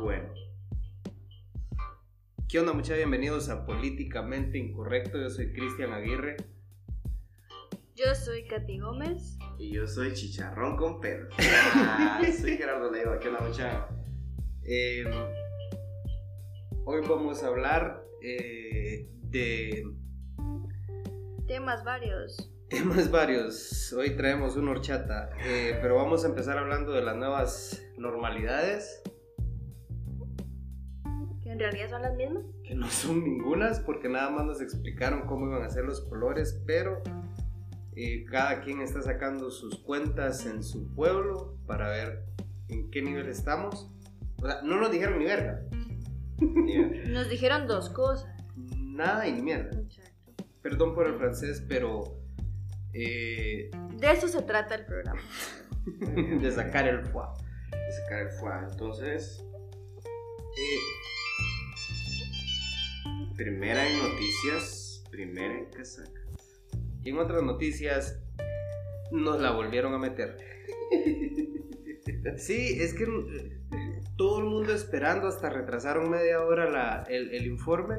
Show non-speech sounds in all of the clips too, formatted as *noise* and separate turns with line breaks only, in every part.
Bueno,
¿Qué onda, muchachos? Bienvenidos a Políticamente Incorrecto. Yo soy Cristian Aguirre.
Yo soy Katy Gómez.
y yo soy Chicharrón con Pedro. *laughs* Ah, soy Gerardo Leiva, ¿qué onda, muchacha?
Eh, hoy vamos a hablar eh, de
Temas varios.
temas varios. Hoy traemos una horchata, eh, pero vamos a empezar hablando de las nuevas normalidades,
en realidad son las mismas.
que no son ningunas, porque nada más nos explicaron cómo iban a ser los colores, pero eh, cada quien está sacando sus cuentas en su pueblo para ver en qué nivel estamos. O sea, no nos dijeron ni verga. *laughs*
Nos dijeron dos cosas.
Nada y ni mierda.
Exacto.
Perdón por el francés, pero eh,
De eso se trata el programa. *laughs*
de sacar el foie.
de sacar el fuá. Entonces,
Eh,
primera en noticias, primera en casaca.
y en otras noticias, nos la volvieron a meter. Sí, es que eh, todo el mundo esperando, hasta retrasaron media hora la- el, el informe.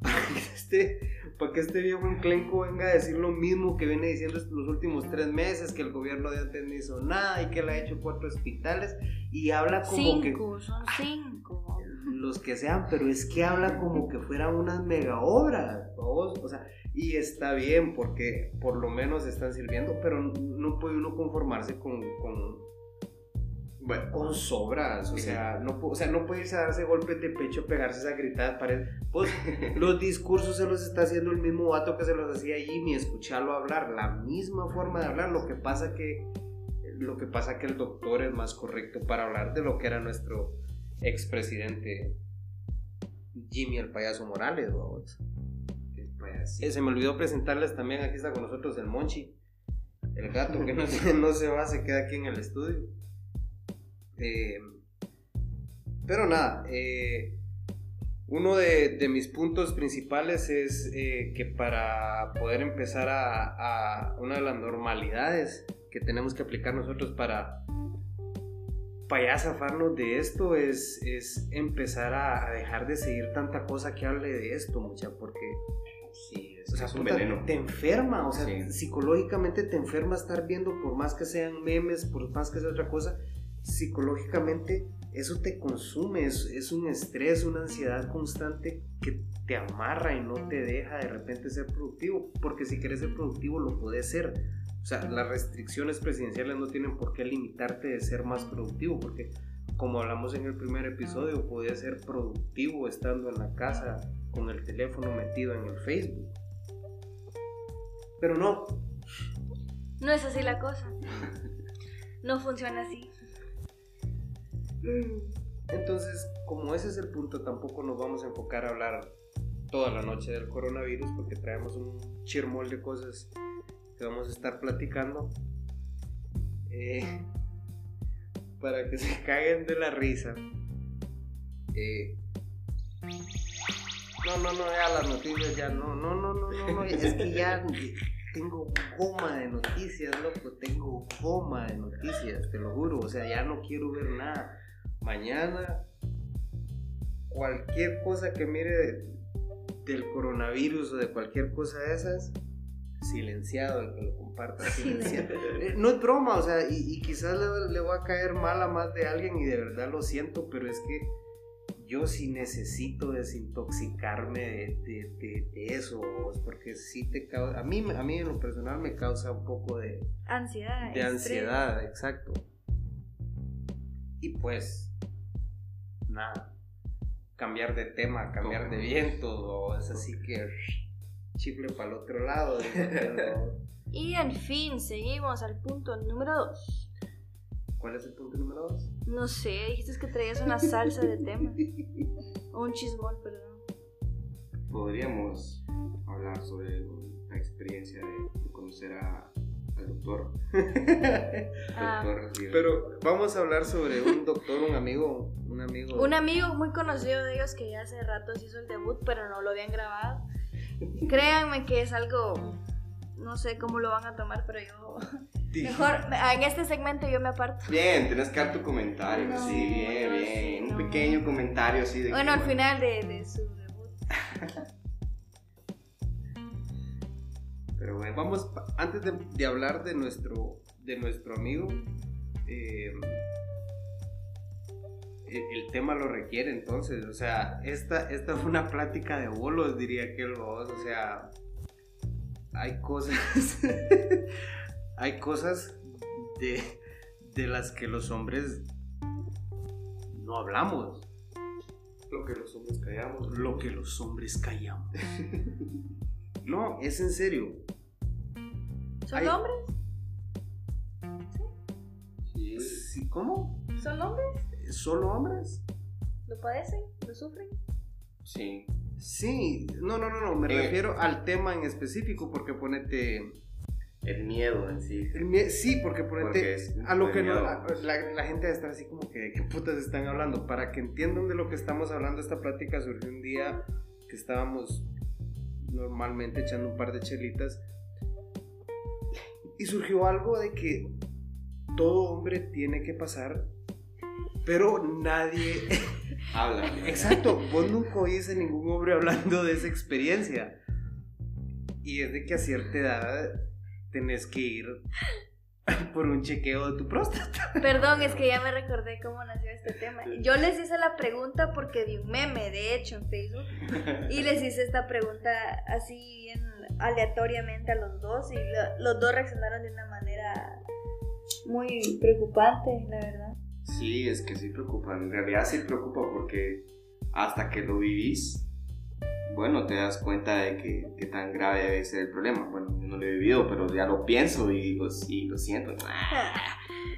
Para que, este, para que este viejo enclenco venga a decir lo mismo que viene diciendo los últimos tres meses, que el gobierno de antes no hizo nada y que él ha hecho cuatro hospitales y habla como que
Cinco, son cinco.
Los que sean, pero es que habla como que fueran unas mega obras, ¿vos? o sea, y está bien porque por lo menos están sirviendo, pero no puede uno conformarse con, con,
Bueno,
con sobras, o sea, no, o sea, no puede irse a darse golpes de pecho, pegarse esa gritada pared. Pues los discursos se los está haciendo el mismo vato que se los hacía Jimmy, escucharlo hablar, la misma forma de hablar, lo que pasa que lo que pasa que el doctor es más correcto para hablar de lo que era nuestro expresidente Jimmy el payaso Morales, vamos. Eh, se me olvidó presentarles también, aquí está con nosotros el Monchi, el gato que no, *laughs* se- no se va, se queda aquí en el estudio. Eh, pero nada, eh, uno de, de mis puntos principales es eh, que para poder empezar a, a una de las normalidades que tenemos que aplicar nosotros para, para ya zafarnos de esto es, es empezar a, a dejar de seguir tanta cosa que hable de esto, mucha, porque
Sí,
o sea,
es un
puta,
veneno.
te enferma, o sea,
Sí.
psicológicamente te enferma estar viendo, por más que sean memes, por más que sea otra cosa, psicológicamente eso te consume, es, es un estrés, una ansiedad constante que te amarra y no te deja de repente ser productivo, porque si quieres ser productivo lo puedes ser. O sea, las restricciones presidenciales no tienen por qué limitarte de ser más productivo, porque como hablamos en el primer episodio, puedes ser productivo estando en la casa con el teléfono metido en el Facebook. Pero no,
No es así la cosa. No funciona así.
Entonces, como ese es el punto, tampoco nos vamos a enfocar a hablar toda la noche del coronavirus porque traemos un chirmol de cosas que vamos a estar platicando. Eh, *laughs* para que se caguen de la risa. Eh, no, no, no, ya las noticias ya, no, no, no, no, no, no, es que ya *laughs* tengo goma de noticias, loco, tengo goma de noticias, te lo juro, o sea, ya no quiero ver nada. Mañana, cualquier cosa que mire de- del coronavirus o de cualquier cosa de esas, silenciado el que lo comparta, silenciado. *laughs* Eh, No es broma, o sea, y, y quizás le, le voy a caer mal a más de alguien y de verdad lo siento, pero es que yo sí necesito desintoxicarme de, de- de- de eso, vos, porque sí te causa, a mí, a mí en lo personal me causa un poco de,
Ansiedad.
de ansiedad, exacto. Y pues, nada, cambiar de tema, cambiar de viento, o es así que chicle para el otro lado. *laughs*
Y en fin, seguimos al punto número 2.
¿Cuál es el punto número dos?
No sé, dijiste que traías una salsa de tema. O un chismol, perdón.
Podríamos hablar sobre la experiencia de, de conocer a, al doctor. *laughs*
Ah,
doctor.
Pero vamos a hablar sobre un doctor, un amigo, un amigo.
un amigo muy conocido de ellos que ya hace rato se hizo el debut, pero no lo habían grabado. Créanme que es algo no sé cómo lo van a tomar, pero yo mejor en este segmento yo me aparto.
Bien, tenés que dar tu comentario.
No,
sí, bien,
no,
bien.
sí,
Un pequeño comentario así de.
Bueno,
que,
al final de, de su debut. *laughs*
Pero bueno,
Vamos, antes de, de hablar de nuestro, de nuestro amigo, eh, el, el tema lo requiere entonces, o sea, esta, esta fue una plática de bolos, diría que vos, o sea, hay cosas, *laughs* hay cosas de, de las que los hombres no hablamos,
lo que los hombres callamos.
lo que los hombres callamos. *laughs* No, es en serio.
¿Son
Ay.
hombres?
Sí.
Sí, ¿Cómo?
¿Son hombres?
¿Solo hombres?
¿Lo padecen? ¿Lo sufren?
Sí.
Sí, no, no, no, no, me
Eh.
refiero al tema en específico porque ponete...
El miedo en sí.
el mie- sí, porque ponete...
Porque es
a lo que no, la, la- la gente va a estar así como que qué putas están hablando. Para que entiendan de lo que estamos hablando, esta plática surgió un día que estábamos normalmente echando un par de chelitas y surgió algo de que todo hombre tiene que pasar, pero nadie... *laughs*
Habla.
Exacto, vos nunca oís a ningún hombre hablando de esa experiencia. Y es de que a cierta edad tenés que ir por un chequeo de tu próstata. *laughs*
Perdón, es que ya me recordé cómo nació este tema. Yo les hice la pregunta porque vi un meme, de hecho, en Facebook. Y les hice esta pregunta así bien aleatoriamente a los dos. Y lo- los dos reaccionaron de una manera muy preocupante, la verdad.
Sí, es que sí preocupa. En realidad sí preocupa porque hasta que lo vivís, bueno, te das cuenta de que, que tan grave debe ser el problema. Bueno, yo no lo he vivido, pero ya lo pienso y lo, y lo siento. *laughs*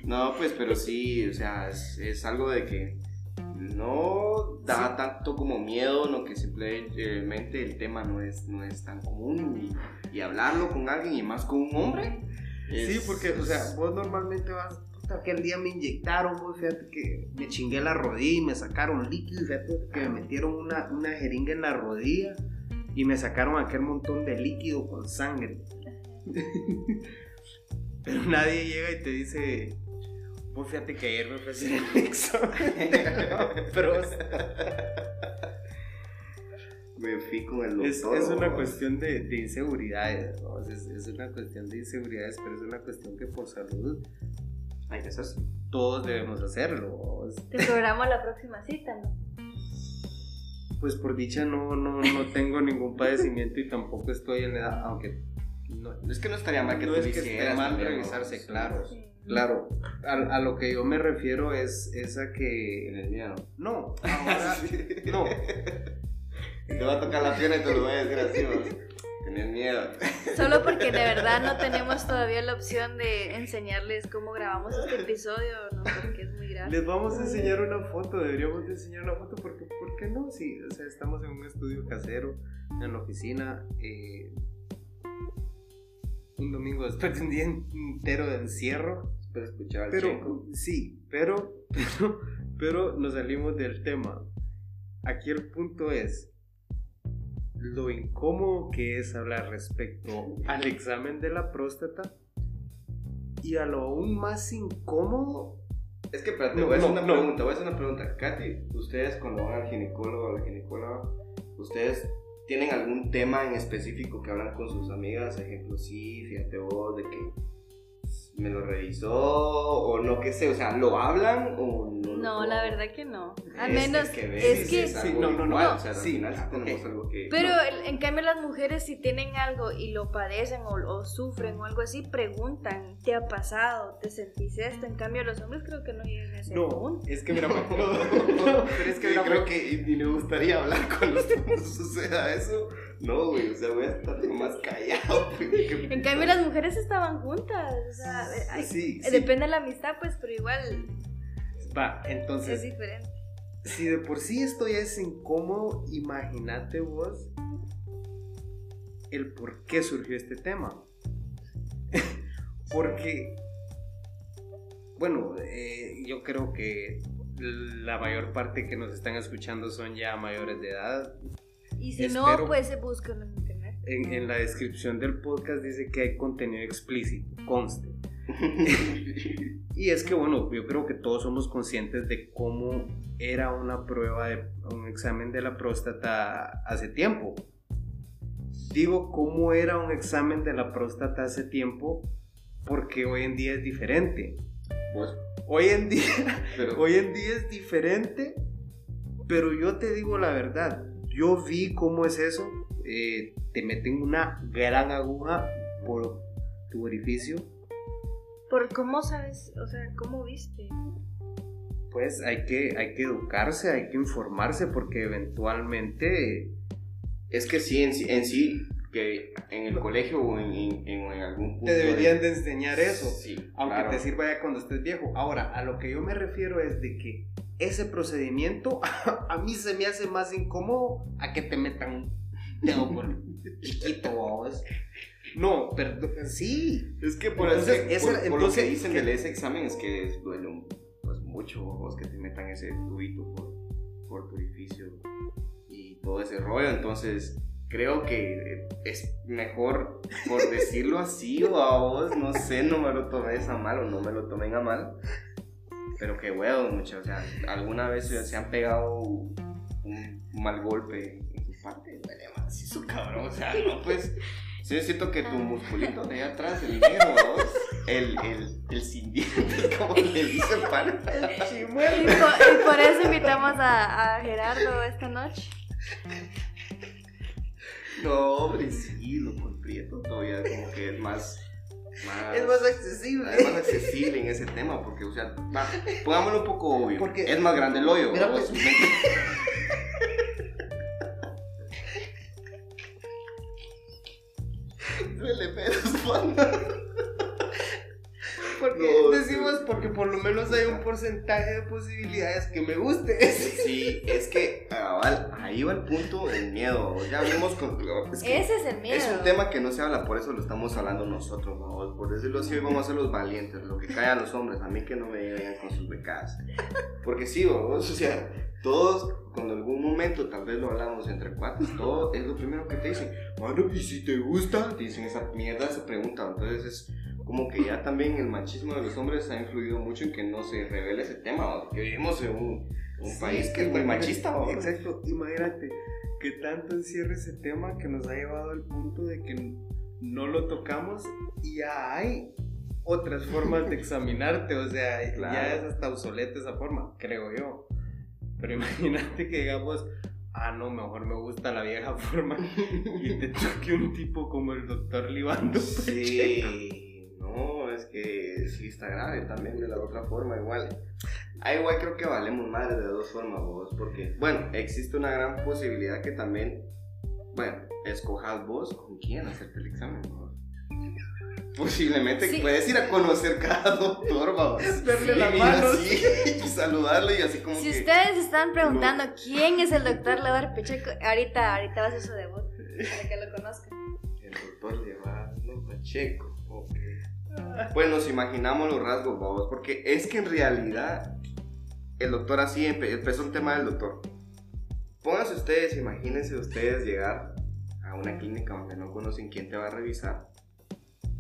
No, pues, pero sí, o sea, es, es algo de que no da tanto como miedo, no que simplemente el tema no es, no es tan común y, y hablarlo con alguien y más con un hombre.
Sí, porque, o sea, vos normalmente vas, puta, aquel día me inyectaron, vos, fíjate que me chingué la rodilla y me sacaron líquido, fíjate que me metieron una, una jeringa en la rodilla y me sacaron aquel montón de líquido con sangre. *laughs* Pero nadie llega y te dice, vos fíjate que ayer me hacer el examen *laughs* de la próstata".
me fui con el doctor.
Es, es una cuestión de, de inseguridades, ¿no? es, es una cuestión de inseguridades, pero es una cuestión que por salud
Hay que hacerse.
todos debemos hacerlo.
Te programo la próxima cita, ¿no?
Pues por dicha no, no, no tengo ningún padecimiento y tampoco estoy en la edad, aunque no,
Es que no estaría mal que
no
tú
es que esté
hicieras
mal revisarse,
Sí.
claro.
Sí.
Claro, a, a lo que yo me refiero es, es a que...
Tienes miedo.
No, *laughs* ahora... no,
Te va a tocar la pierna y te lo voy a decir así. Tenés miedo. *laughs*
Solo porque de verdad no tenemos todavía la opción de enseñarles cómo grabamos este episodio, ¿no? Porque es muy grave.
les vamos a enseñar una foto, deberíamos de enseñar una foto porque, ¿por qué no? Sí, o sea, estamos en un estudio casero, en la oficina, eh, un domingo después de un día entero de encierro.
De escuchar al
Pero,
chico.
sí, pero, *laughs* pero, pero nos salimos del tema. Aquí el punto es lo incómodo que es hablar respecto al examen de la próstata y a lo aún más incómodo.
Es que, espérate,
No,
voy a hacer
no,
una
no.
pregunta, voy a hacer una pregunta. Katy, ustedes cuando van al ginecólogo o a la ginecóloga, ¿ustedes tienen algún tema en específico que hablan con sus amigas? Ejemplo, sí, fíjate vos, de que me lo revisó o no, qué sé, o sea, ¿lo hablan o no?
No,
lo-
la verdad que no. Al menos
es que, ves,
es
sí,
que
es
Sí,
algo
no, no, no,
igual,
no,
o sea, al
sí,
final sí tenemos algo que...
Pero
no.
en cambio las mujeres si tienen algo y lo padecen o, o sufren o algo así, preguntan, ¿te ha pasado? ¿Te sentís esto? En cambio los hombres creo que no llegan a ese
No,
punto.
es que mira, *laughs* no, *laughs* pero es que
Sí,
mira,
creo que ni me gustaría hablar *laughs* cuando suceda eso. No, güey, o sea, voy a estar más callado. *laughs* güey,
En cambio las mujeres estaban juntas, o sea,
sí,
eh,
sí.
depende de la amistad pues, pero igual
Va,
es
entonces,
diferente.
si de por sí esto ya es incómodo, imagínate vos el por qué surgió este tema. *laughs* Porque, bueno, eh, yo creo que la mayor parte que nos están escuchando son ya mayores de edad.
Y si
Espero-
no, pues se buscan en internet.
en, en la descripción del podcast dice que hay contenido explícito, conste. *laughs* y es que, bueno, yo creo que todos somos conscientes de cómo era una prueba de un examen de la próstata hace tiempo. Digo cómo era un examen de la próstata hace tiempo porque hoy en día es diferente.
Pues,
Hoy en día,
pero,
hoy en día es diferente, pero yo te digo la verdad, yo vi cómo es eso. eh, te meten una gran aguja por tu orificio
¿Por cómo sabes? O sea, ¿cómo viste?
pues hay que, hay que educarse, hay que informarse porque eventualmente...
es que sí, en sí, en sí, que en el colegio o en, en- en algún punto.
Te deberían
de
enseñar eso,
Sí,
aunque
claro.
te sirva ya cuando estés viejo. Ahora, a lo que yo me refiero es de que ese procedimiento *laughs* a mí se me hace más incómodo a que te metan dedo por chiquito, vos. No, perdón, sí.
Es que por,
Entonces,
ese, por, lo que dicen de ese examen es que es- duele un- pues, mucho vos que te metan ese tubito por, por tu orificio y todo ese rollo. Entonces, creo que es mejor, por decirlo así, *laughs* o a vos, no sé, no me lo tomes a mal o no me lo tomen a mal. Pero qué huevo, muchachos. O sea, alguna vez se han pegado un mal golpe en su parte, duele más así su cabrón. O sea, no, pues. Sí, yo siento que tu musculito de allá atrás, el negro, el, el, el sin dientes, *laughs* como le dicen, pan.
Y por, y por eso invitamos a, a Gerardo esta noche.
No, hombre, sí, lo con Prieto todavía como que es más. Más
Es más accesible.
es más accesible en ese tema, porque, o sea, va, pongámoslo un poco obvio.
Porque-
es más grande el hoyo.
Mira, pues- *laughs*
Duele pedos, *laughs* panda.
Porque
No,
decimos
sí.
porque por lo menos hay un porcentaje de posibilidades que me guste.
Sí, es que cabal, ahí va el punto del miedo. Ya vimos con. Es, que
Ese es el miedo.
es un tema que no se habla, por eso lo estamos hablando nosotros, vamos. Por decirlo así, hoy vamos a ser los valientes, lo que cae a los hombres, a mí que no me vengan con sus becadas. Porque sí, vamos, o sea, todos, cuando algún momento tal vez lo hablamos entre cuates, todo es lo primero que te dicen. Mano, ¿y si te gusta? Te dicen esa mierda, esa pregunta. Entonces es como que ya también el machismo de los hombres ha influido mucho en que no se revele ese tema, porque vivimos en un, un
Sí,
país que es muy machista.
Exacto, imagínate que tanto encierra ese tema que nos ha llevado al punto de que no lo tocamos y ya hay otras formas de *laughs* examinarte, o sea, ya es hasta obsoleta esa forma, creo yo. Pero imagínate que digamos, ah, no, mejor me gusta la vieja *laughs* forma y te toque un tipo como el doctor Libando.
Sí, no, es que sí está grave también de la otra forma, igual. Ah, igual creo que valemos madre de dos formas, vos, porque, bueno, existe una gran posibilidad que también, bueno, escojas vos con quién hacerte el examen, vos. Posiblemente
Sí.
puedes ir a conocer cada doctor, vos.
Verle la
y,
mano.
y saludarlo y así como
Si
que...
ustedes están preguntando quién es el doctor Levar Pacheco, ahorita, ahorita va a ser su debut, para que lo conozcan.
El doctor Levardo Pacheco. ok. Pues nos imaginamos los rasgos, vamos, porque es que en realidad el doctor así empe- empezó el tema del doctor. Pónganse ustedes, imagínense ustedes llegar a una clínica donde no conocen quién te va a revisar.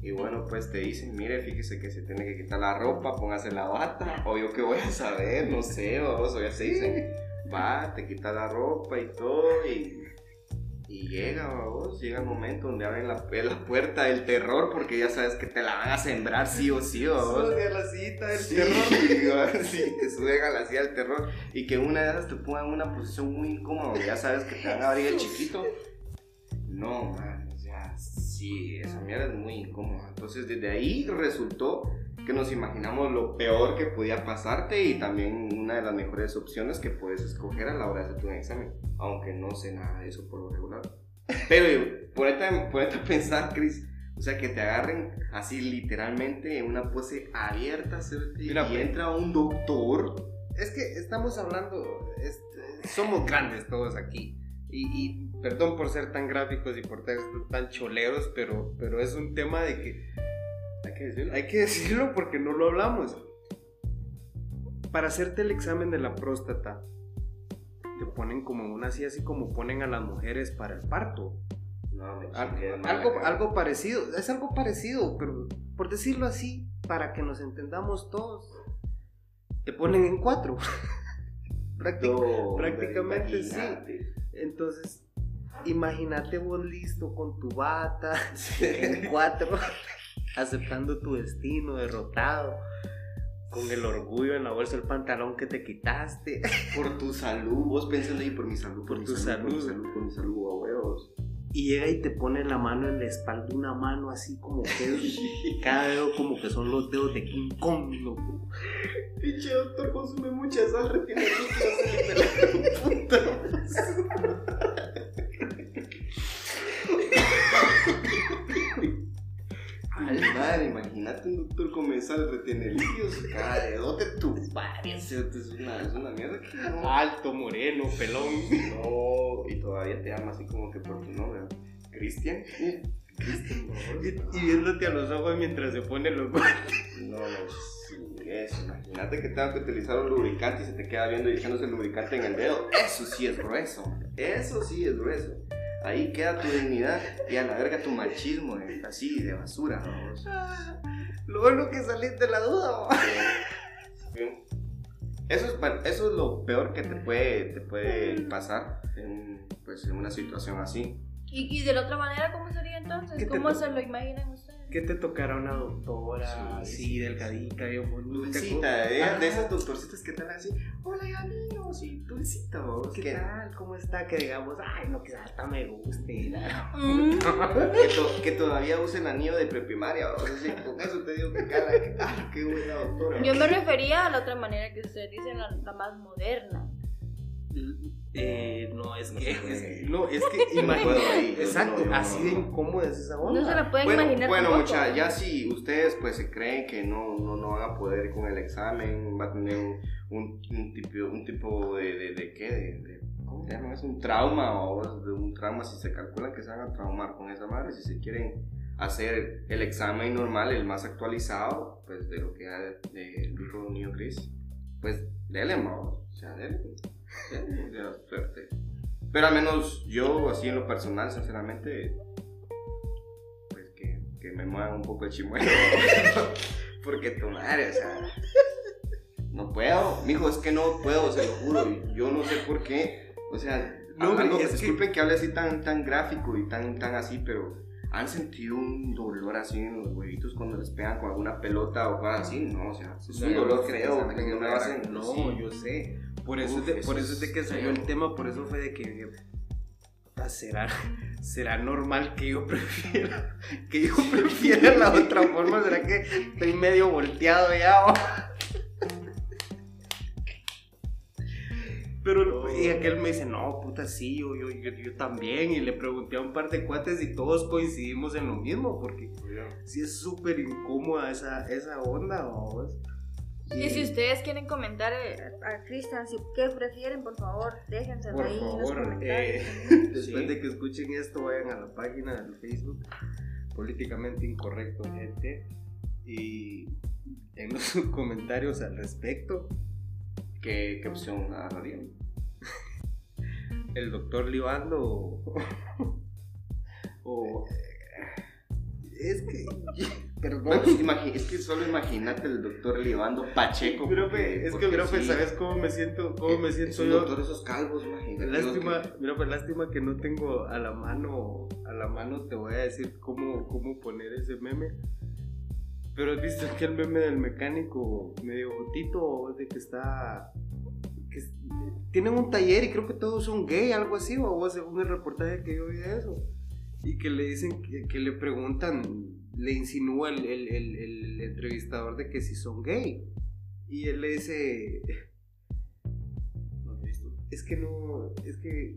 Y bueno, pues te dicen, mire, fíjese que se tiene que quitar la ropa, póngase la bata. *laughs* O yo qué voy a saber, no sé, vamos, o ya se dicen, va, te quita la ropa y todo. Y, y llega, vamos, llega el momento donde abren la, la puerta del terror porque ya sabes que te la van a sembrar sí o sí, vamos.
Sube a la cita del
Sí,
terror. *laughs*
sí, te suben a la silla del terror y que una de esas te ponga en una posición muy incómoda donde ya sabes que te van a abrir el *laughs* chiquito. No, man, sea, sí, esa mierda es muy incómoda. Entonces, desde ahí resultó que nos imaginamos lo peor que podía pasarte y también una de las mejores opciones que puedes escoger a la hora de hacer tu examen, aunque no sé nada de eso por lo regular. Pero ponete, ponete a pensar, Chris, o sea, que te agarren así literalmente en una pose abierta, ¿cierto?
Mira,
y
pues.
entra un doctor.
Es que estamos hablando, es- somos grandes todos aquí. Y, y perdón por ser tan gráficos y por ser tan choleros, pero, pero es un tema de que
Hay que decirlo.
hay que decirlo porque no lo hablamos. Para hacerte el examen de la próstata, te ponen como una así, así como ponen a las mujeres para el parto.
No,
Al- algo, algo parecido, es algo parecido, pero por decirlo así, para que nos entendamos todos, te ponen en cuatro. *laughs*
No,
prácticamente sí. Entonces, imagínate vos listo con tu bata, *laughs*
Sí.
en cuatro, *laughs* aceptando tu destino, derrotado, con el orgullo en la bolsa del pantalón que te quitaste. *laughs*
Por tu salud, vos pensando ahí por mi salud, por,
Por
mi
tu
salud, por mi
salud.
salud, por mi salud, a huevos.
Y llega y te pone la mano en la espalda, una mano así como que cada dedo como que son los dedos de King Kong, loco.
Pinche doctor consume mucha sal, retiene la puta. Ay, madre, imagínate un doctor come sal, retiene líquidos, cada dedote tu parece, es una, es una mierda que no.
Alto, moreno, pelón.
No, y todavía te llama así como que por tu nombre. Cristian. Cristian,
Y, y viéndote a los ojos mientras se pone los guantes.
No, no, sí, eso. Imagínate que tengo que utilizar un lubricante y se te queda viendo y echándose el lubricante en el dedo. Eso sí es grueso. Eso sí es grueso. Ahí queda tu dignidad y a la verga tu machismo, eh, así de basura. vamos.
Lo bueno que salís de la duda.
Eso es, eso es lo peor que te puede, te puede pasar en, pues, en una situación así.
¿Y, y de la otra manera cómo sería entonces?
¿Qué te
¿Cómo se lo imaginan ustedes?
¿Qué te tocará una doctora
Sí,
así,
sí,
delgadita, bien?
Dulcita, de,
Ajá.
de esas doctorcitas que están así, hola amigos, y dulcita, vos,
¿Qué
que,
tal? ¿Cómo está? Que digamos, ay, no, que hasta me guste. la-
Mm.
que, to- que todavía usen anillo de preprimaria, vos, así, con eso te digo que cala, *laughs* que, ah, qué buena doctora.
Yo me refería a la otra manera que ustedes dicen, la, la más moderna.
Eh, no, es
No
que. no, es que.
No yo
Exacto,
no, yo no,
así de incómoda es esa onda.
No se la pueden
Bueno,
imaginar
bueno
tampoco.
mucha, ya si ustedes pues se creen que no, no, no van a poder con el examen, va a tener un, un, un tipo, un tipo de, de, de qué, de, de- ¿cómo se llama? Es un trauma o de un trauma si se calculan que se van a traumar con esa madre, si se quieren hacer el examen normal, el más actualizado, pues de lo que dijo niño Chris, pues dele, mo, o sea, dele, suerte. Pero al menos yo, así en lo personal, sinceramente, pues que, que me muevan un poco el chimuelo. *laughs* Porque tu madre, o sea, no puedo. Mijo, es que no puedo, se lo juro. Yo no sé por qué. O sea,
No, es que-
disculpen que hable así tan, tan gráfico y tan, tan así, pero ¿han sentido un dolor así en los huevitos cuando les pegan con alguna pelota o cosas así? No, o sea, es un dolor feo. que no me hacen-
No,
sí.
yo sé. Por eso,
Uf,
es de,
eso
por eso es de que salió el tema, por eso fue de que "Puta, ¿será, será normal que yo prefiera que yo *laughs* prefiera la otra forma? ¿Será que estoy medio volteado ya? Pero y aquel me dice, no, puta, sí, yo, yo, yo, yo también. Y le pregunté a un par de cuates y todos coincidimos en lo mismo, porque sí es súper incómoda esa, esa onda, vamos.
Y si ustedes quieren comentar eh, a, Cristian, si qué prefieren, por favor, déjenselo
Por
ahí en los
favor,
comentarios.
eh, *laughs* después
Sí.
de que escuchen esto, vayan a la página del Facebook, políticamente incorrecto, gente, y en los *laughs* comentarios al respecto,
¿Qué, qué opción agarrarían?
el doctor Libando o, o- es que, *laughs* perdón.
Es que solo imagínate el doctor libando Pacheco.
Profe,
porque-
es que, profe,
sí,
¿sabes cómo me siento? ¿Cómo me
es
siento
un
yo?
doctor esos calvos, imagínate.
Lástima,
que-
mira, pues lástima que no tengo a la mano, a la mano te voy a decir cómo, cómo poner ese meme. Pero has visto que el meme del mecánico medio jotito, de que está, tienen un taller y creo que todos son gay, algo así, o según el reportaje que yo vi de eso. Y que le dicen, que, le preguntan, le insinúa el, el- el- entrevistador de que si son gay. Y él le dice, *laughs* es que no, es que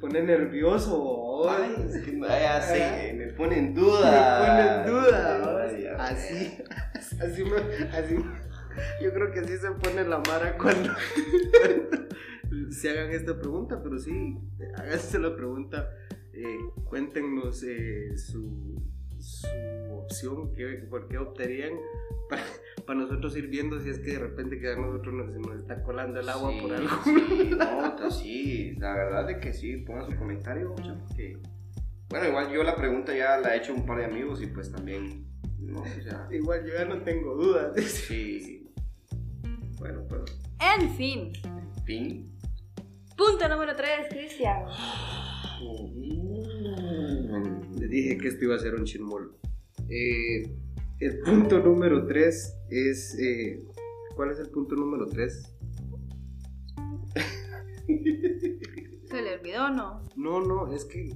pone nervioso.
Ay,
ay.
es que no, ya sé,
Ay.
me pone en
Me
duda.
pone en duda.
Ay,
Así, *laughs* así, me- así, yo creo que así se pone la mara cuando *laughs* se hagan esta pregunta, pero sí, háganse la pregunta, eh, cuéntenos eh, su, su opción, qué, por qué optarían para, para nosotros ir viendo si es que de repente que a nosotros nos, nos está colando el agua
Sí,
por algo.
Sí, *laughs* no, ta- sí, la verdad es que sí, pongan su comentario, porque Bueno, igual yo la pregunta ya la he hecho a un par de amigos y pues también, no, o sea,
Igual yo ya no tengo dudas. *laughs*
sí. Bueno, pero,
En fin.
en fin.
Punto número 3, Cristian. *gasps*
Les dije que esto iba a ser un chismol. Eh, el punto número 3 es. eh, ¿Cuál es el punto número 3?
Se le olvidó, ¿no?
No, no, es que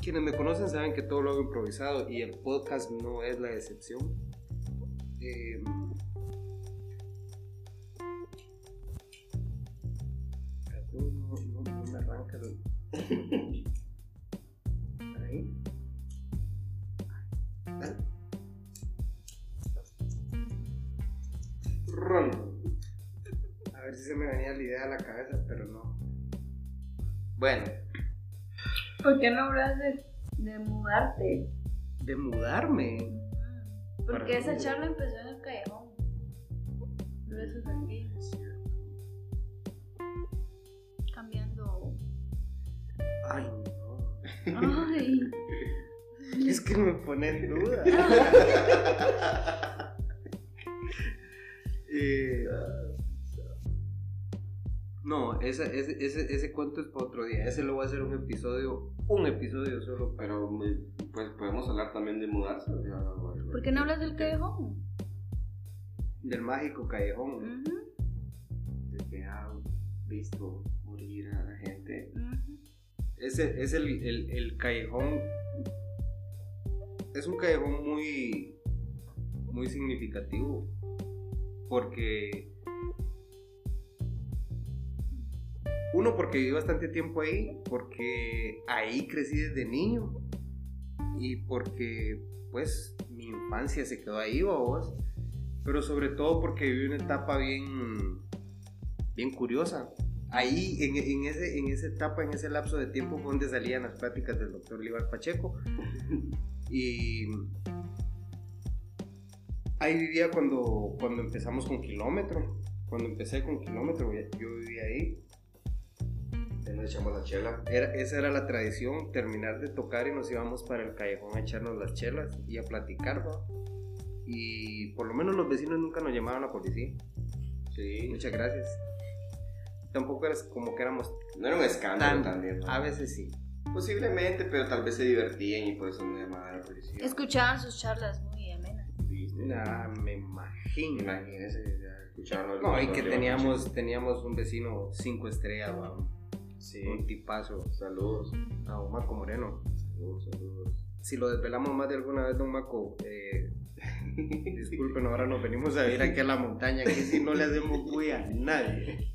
quienes me conocen saben que todo lo hago improvisado y el podcast no es la excepción. Eh, no, no, no me arranca el...
Ron.
A ver si se me venía la idea a la cabeza, pero no.
Bueno,
¿Por qué no hablas de, de mudarte?
De mudarme.
Porque esa charla empezó en el callejón. Pero eso es aquí. Cambiando.
Ay, no.
Ay. *laughs*
Es que me pone en duda. *laughs* Eh, no, ese, ese, ese, ese cuento es para otro día. Ese lo voy a hacer un episodio, un episodio solo
pero pues podemos hablar también de mudarse.
¿Por qué no hablas del callejón?
Del mágico callejón.
De que ha visto morir a la gente.
Ese es el, el, el callejón. Es un callejón muy. muy significativo. Porque. Uno, porque viví bastante tiempo ahí. Porque ahí crecí desde niño. Y porque, pues, mi infancia se quedó ahí, vos. Pero sobre todo porque viví una etapa bien. bien curiosa ahí en, en ese, en esa etapa, en ese lapso de tiempo fue donde salían las pláticas del doctor Libar Pacheco. Y ahí vivía cuando, cuando empezamos con kilómetro. Cuando empecé con kilómetro, yo vivía ahí.
Ya nos echamos la chela.
Era, esa era la tradición, terminar de tocar y nos íbamos para el callejón a echarnos las chelas y a platicar, ¿va? Y por lo menos los vecinos nunca nos llamaban a la policía.
Sí.
Muchas gracias. Tampoco era como que éramos
No era un escándalo
tan...
también. ¿no?
A veces sí.
Posiblemente, pero tal vez se divertían y por eso no llamaban a la policía.
Escuchaban sus charlas muy
me imagino.
Imagínense, ya escucharon.
No, y que teníamos, teníamos un vecino cinco estrellas, va, un
Sí.
tipazo,
Saludos.
a un Maco Moreno.
Saludos, saludos.
Si lo desvelamos más de alguna vez, don Maco, eh, *laughs* disculpen, ahora nos venimos a ir aquí a la montaña, que si no le hacemos bulla a nadie.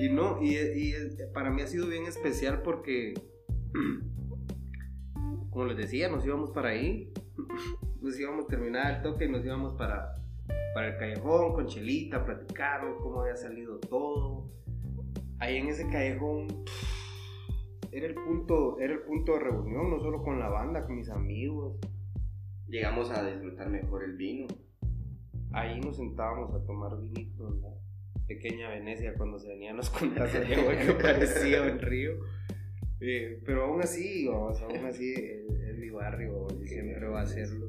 Y no, y, y para mí ha sido bien especial porque, *clears throat* como les decía, nos íbamos para ahí, nos íbamos a terminar el toque y nos íbamos para, para el callejón con Chelita, a platicarnos cómo había salido todo. Ahí en ese callejón era el punto, era el punto de reunión, no solo con la banda, con mis amigos.
Llegamos a disfrutar mejor el vino.
Ahí nos sentábamos a tomar vinito en la pequeña Venecia cuando se venían los contactos de agua que parecía un río. Eh, pero aún así, o sea, aún así es, es mi barrio y siempre va a serlo.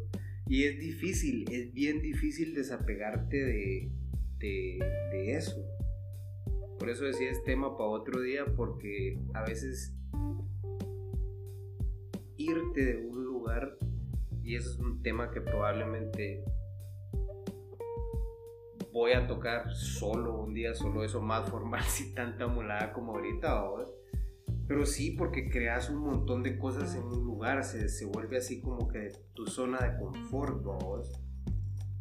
Y es difícil, es bien difícil desapegarte de, de, eso. Por eso decía es tema para otro día, porque a veces irte de un lugar, y eso es un tema que probablemente voy a tocar solo un día, solo eso más formal, *laughs* sin tanta molada como ahorita, ¿vos? Pero sí, porque creas un montón de cosas en un lugar, se, se vuelve así como que tu zona de confort, ¿vos?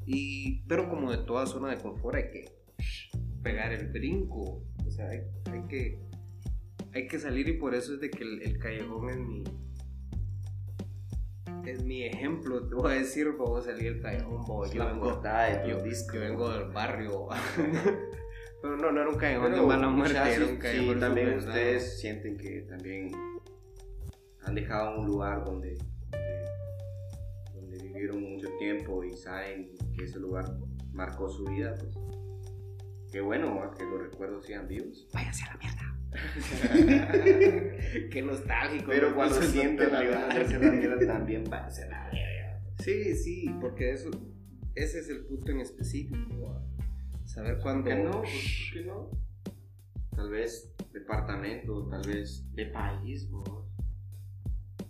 Y, pero como de toda zona de confort hay que pegar el brinco, o sea, hay, hay que, hay que salir y por eso es de que el, el callejón es mi, es mi ejemplo, te voy a decir, vamos a salir del callejón, vos, yo vengo, yo, yo vengo del barrio. *laughs* Pero no, no era un callejón
Pero,
de mala muerte,
muchachos,
era un
sí,
callejón
también
súper sano.
ustedes sienten que también han dejado un lugar donde, donde, donde vivieron mucho tiempo y saben que ese lugar marcó su vida, pues qué bueno que los recuerdos sean vivos.
Váyase a la mierda. *laughs* qué nostálgico.
Pero cuando sienten la
verdad.
ganas de hacer la mierda también váyase a la verga.
Sí, sí, porque eso, ese es el punto en específico. Saber
¿Por
cuándo.
qué no? ¿Por qué no? Tal vez departamento, tal vez de país, vos.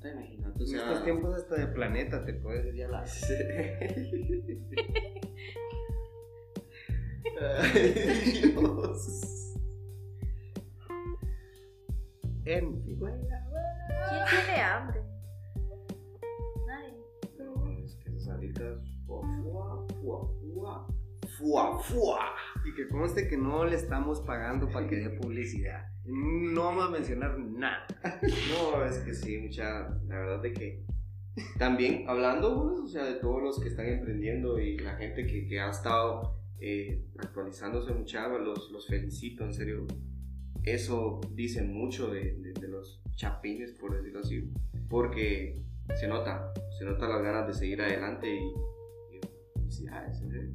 ¿Te imaginas?
En
sea,
estos tiempos hasta de planeta te puedes ir ya la.
Ay, Dios.
En fin.
¿Quién tiene hambre? Nadie.
No, es que esas alitas. Fua, fua.
Y que conste que no le estamos pagando para que dé publicidad. No vamos a mencionar nada.
No, es que sí, mucha. La verdad de que. También hablando, pues, o sea, de todos los que están emprendiendo y la gente que, que ha estado eh, actualizándose mucha, los, los felicito, en serio. Eso dice mucho de, de- de los chapines, por decirlo así, porque se nota, se nota las ganas de seguir adelante y, y felicidades, en serio.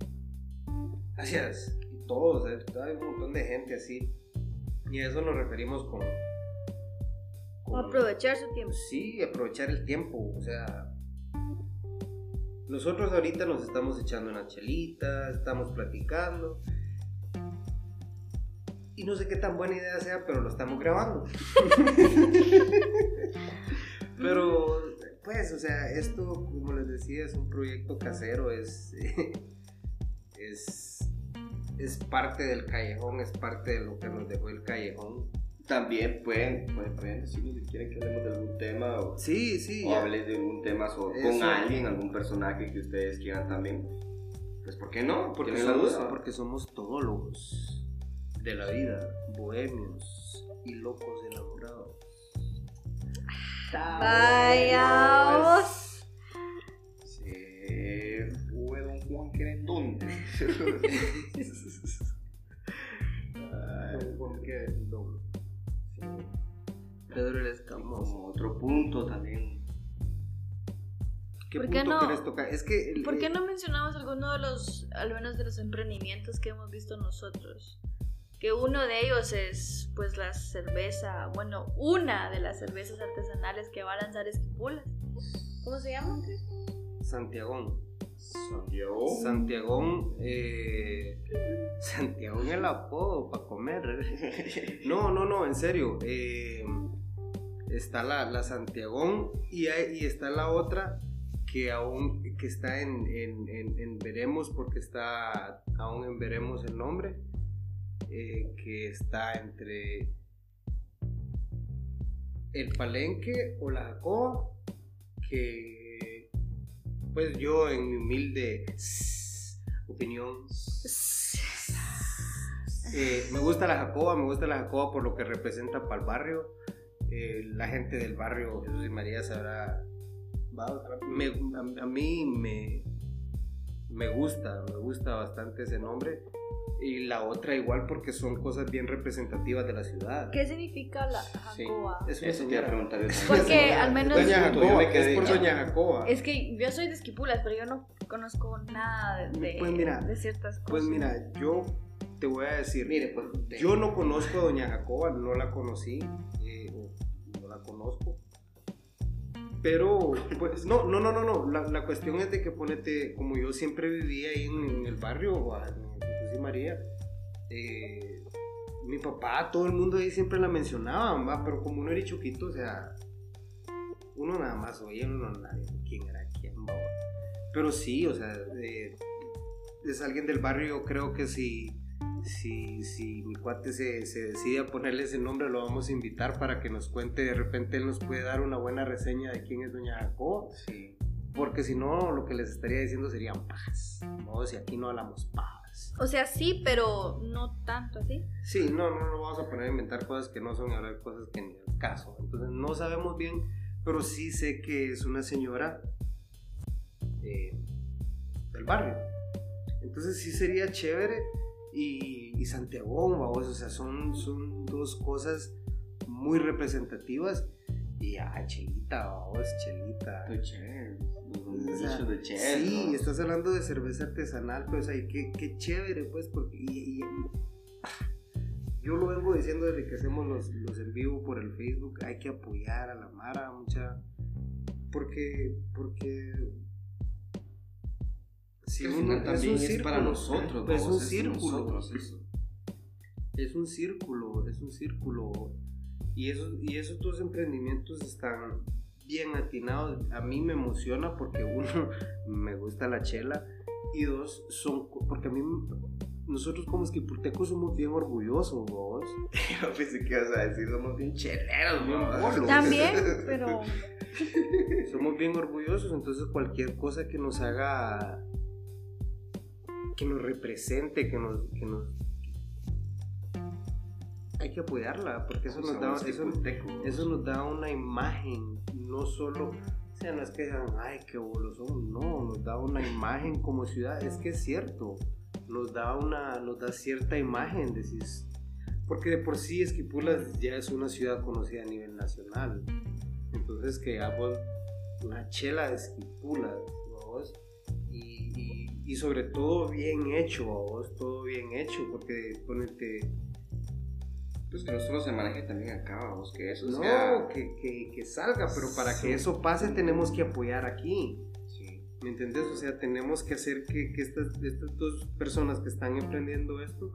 Gracias. Y todos, eh, hay un montón de gente así. Y a eso nos referimos con. con-
Aprovechar su tiempo.
Sí, aprovechar el tiempo. O sea, nosotros ahorita nos estamos echando una chelita, estamos platicando. Y no sé qué tan buena idea sea, pero lo estamos grabando. *laughs* pero, pues, o sea, esto, como les decía, es un proyecto casero, es, *laughs* es, es parte del callejón, es parte de lo que nos dejó el callejón.
También pueden, pueden, pueden decirnos si quieren que hablemos de algún tema o,
Sí, sí.
o hables de algún tema so- con alguien, algún personaje que ustedes quieran también. Pues, ¿por qué no?
Porque
¿Tienen la
somos,
duda?
porque somos todólogos de la vida, bohemios y locos enamorados.
Vaya
Sí. Pedro el Escamoso.
Como otro punto también.
¿Qué
¿Por qué
punto
no?
quieres tocar? Es que. el-
¿Por qué no mencionamos alguno de los, al menos de los emprendimientos que hemos visto nosotros? Que uno de ellos es, pues, la cerveza, bueno, una de las cervezas artesanales que va a lanzar Esquipulas. ¿Cómo se llama?
Santiagón.
Santiago.
Santiagón. Eh, Santiagón el apodo para comer. *laughs* No, no, no, en serio. eh, está la, la Santiagón y, está la otra que aún que está en, en- en- en veremos porque está aún en veremos el nombre eh, que está entre el palenque o la jacoba que pues yo en mi humilde opinión eh, me gusta la Jacoba, me gusta la Jacoba por lo que representa para el barrio. Eh, la gente del barrio, Jesús y María sabrá. va- me- a, a mí me, me gusta, me gusta bastante ese nombre. Y la otra igual porque son cosas bien representativas de la ciudad.
¿Qué significa la
Sí.
jacoba?
Es una
Eso te iba a preguntar.
Porque al menos-
Doña Jacoba,
me quedé
es por. Doña Jacoba.
Es que yo soy de Esquipulas, pero yo no conozco nada de,
Pues mira,
de ciertas cosas.
Pues mira, yo te voy a decir.
Mire, pues.
Yo no conozco a Doña Jacoba, no la conocí, eh, o no la conozco. Pero, pues, no, no, no, no, no. La, la cuestión es de que ponete, como yo siempre vivía ahí en, en el barrio, en Jesús y María, eh, mi papá, todo el mundo ahí siempre la mencionaba, ¿va? pero como uno era chiquito, o sea, uno nada más oía, uno no nadie, quién era quién, ¿va? Pero sí, o sea, eh, es alguien del barrio, yo creo que si, si, si mi cuate se, se decide a ponerle ese nombre, lo vamos a invitar para que nos cuente, de repente él nos puede dar una buena reseña de quién es Doña Jacob,
Sí.
porque si no, lo que les estaría diciendo serían pajas, no, si aquí no hablamos pajas.
O sea, sí, pero no tanto así.
Sí, no, no, no vamos a poner a inventar cosas que no son, hablar cosas que ni al caso. Entonces no sabemos bien, pero sí sé que es una señora eh, del barrio. Entonces sí sería chévere. Y, y Santiago, vamos, o sea, son, son dos cosas muy representativas. Y ah, chelita, vamos, chelita.
De Cher.
O sea,
Dicho de Cher.
Sí,
¿no?
estás hablando de cerveza artesanal, pero o sea, y qué, qué chévere, pues, porque y, y- yo lo vengo diciendo desde que hacemos los, los en vivo por el Facebook, hay que apoyar a la Mara, mucha, porque, porque
si uno, también es, para nosotros,
es un círculo, es un círculo, es un círculo, y esos, y esos dos emprendimientos están bien atinados, a mí me emociona porque *laughs* uno, me gusta la chela, y dos, son, porque a mí nosotros como esquipultecos somos bien orgullosos, vos. *laughs*
Yo pensé que ibas a decir, somos bien cheleros, bien
También, *laughs* pero...
somos bien orgullosos, entonces cualquier cosa que nos haga... que nos represente, que nos... Que nos hay que apoyarla, porque eso nos, da, eso, eso nos da una imagen, no solo... O sea, no es que digan, ay, qué bolos somos, no, nos da una imagen como ciudad, es que es cierto nos da una, nos da cierta imagen, decís, porque de por sí Esquipulas ya es una ciudad conocida a nivel nacional, entonces que vos una chela de Esquipulas, vos, y, y, sobre todo bien hecho, vos, todo bien hecho, porque ponete...
Pues que no solo se maneje también acá, vamos, que eso
no,
sea...
que, que, que salga, pero para que eso pase tenemos que apoyar aquí. ¿Me entendés? O sea, tenemos que hacer que, que estas, estas dos personas que están emprendiendo esto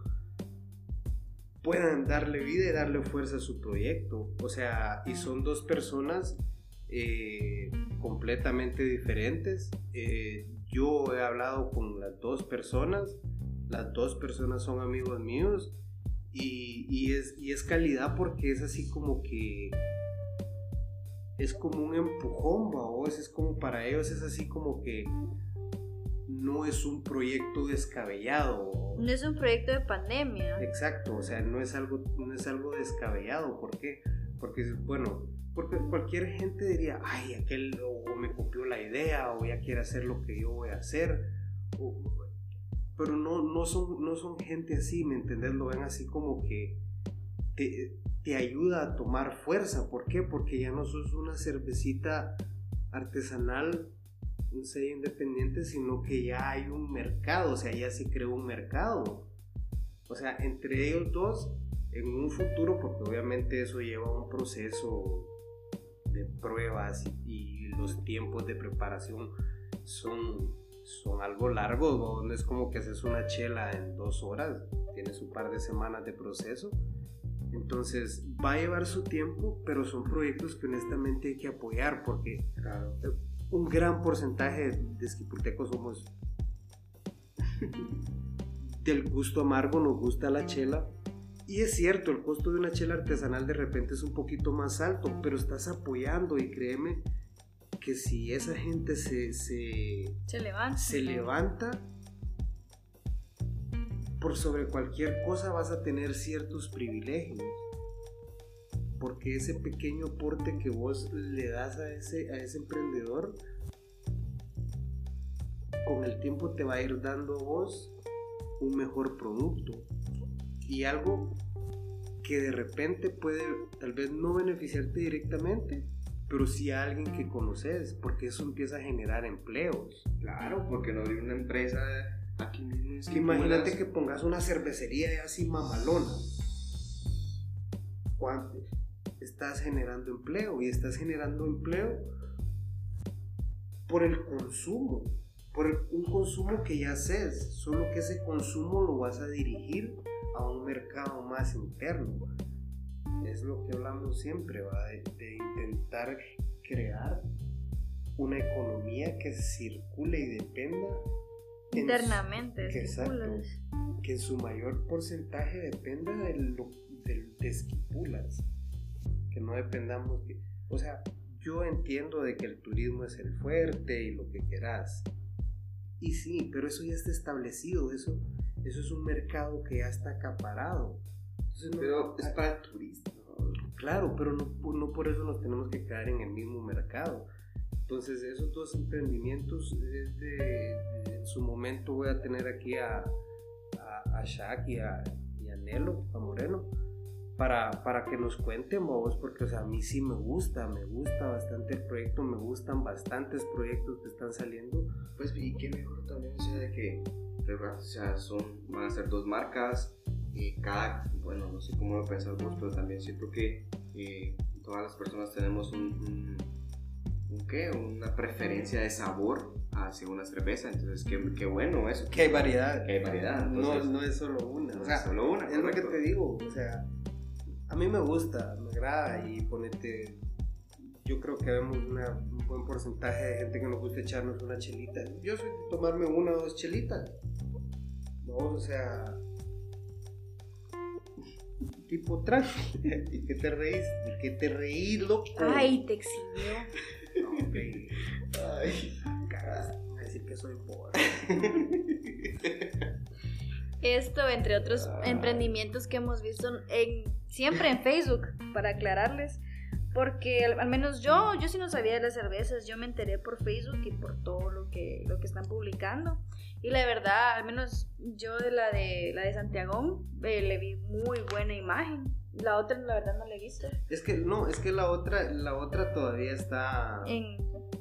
puedan darle vida y darle fuerza a su proyecto. O sea, y son dos personas eh, completamente diferentes. Eh, yo he hablado con las dos personas, las dos personas son amigos míos y, y, es, y es calidad porque es así como que es como un empujón, o es como para ellos es así como que no es un proyecto descabellado.
No es un proyecto de pandemia.
Exacto, o sea, no es algo, no es algo descabellado. ¿Por qué? Porque, bueno, porque cualquier gente diría, ay, aquel o me copió la idea o ya quiere hacer lo que yo voy a hacer. pero no, no, son, no son gente así, ¿me entendés? Lo ven así como que te, te ayuda a tomar fuerza. ¿Por qué? Porque ya no sos una cervecita artesanal, un sello independiente, sino que ya hay un mercado, o sea, ya se creó un mercado. O sea, entre ellos dos, en un futuro, porque obviamente eso lleva un proceso de pruebas y, los tiempos de preparación son, son algo largos, no es como que haces una chela en dos horas, tienes un par de semanas de proceso entonces va a llevar su tiempo, pero son proyectos que honestamente hay que apoyar porque un gran porcentaje de esquipultecos somos *laughs* del gusto amargo, nos gusta la chela. Y es cierto, el costo de una chela artesanal de repente es un poquito más alto, pero estás apoyando y créeme que si esa gente se, se,
levanta,
se levanta por sobre cualquier cosa vas a tener ciertos privilegios. Porque ese pequeño aporte que vos le das a ese, a ese emprendedor, con el tiempo te va a ir dando a vos un mejor producto. Y algo que de repente puede tal vez no beneficiarte directamente, pero sí a alguien que conoces, porque eso empieza a generar empleos.
Claro, porque no hay una empresa Aquí
que imagínate que pongas una cervecería así mamalona. ¿Cuánto? Estás generando empleo y estás generando empleo por el consumo, por un consumo que ya haces, solo que ese consumo lo vas a dirigir a un mercado más interno. Es lo que hablamos siempre, ¿va? de intentar crear una economía que circule y dependa
internamente.
Que, exacto, que en su mayor porcentaje dependa del, del de esquipulas. Que no dependamos que. O sea, yo entiendo de que el turismo es el fuerte y lo que quieras. Y sí, pero eso ya está establecido, eso, eso es un mercado que ya está acaparado.
pero es para turistas.
Claro, pero no, no por eso nos tenemos que quedar en el mismo mercado. Entonces, esos dos emprendimientos, en su momento voy a tener aquí a, a, a Shaq y a, y a Nelo, a Moreno, para, para que nos cuenten vos, porque o sea, a mí sí me gusta, me gusta bastante el proyecto, me gustan bastantes proyectos que están saliendo.
Pues, y qué mejor también, o sea, de que, o sea, son, van a ser dos marcas eh, cada, bueno, no sé cómo lo pensás vos, pero también siento que eh, todas las personas tenemos un, un, un ¿qué? una preferencia de sabor hacia una cerveza, entonces qué, qué bueno eso.
Que hay variedad.
Que hay variedad.
No,
entonces,
no es solo una.
no
o sea,
es solo una.
es lo que
correcto.
te digo. O sea, a mí me gusta, me agrada y ponete. Yo creo que vemos una- un buen porcentaje de gente que nos gusta echarnos una chelita. Yo soy de tomarme una o dos chelitas. No, o sea. Tipo tranqui. *laughs* ¿Y qué te reís? ¿De qué te reís, loco?
Ay, te exhibió. *laughs*
No, hombre. Ay, a decir que soy pobre. *laughs*
Esto, entre otros
Ah.
emprendimientos que hemos visto en, siempre en Facebook, para aclararles. Porque al, al menos yo, yo sí no sabía de las cervezas, yo me enteré por Facebook y por todo lo que, lo que están publicando. Y la verdad, al menos yo de la de la de Santiago eh, le vi muy buena imagen. La otra, la verdad, no la he visto.
Es que no, es que la otra, la otra todavía está
En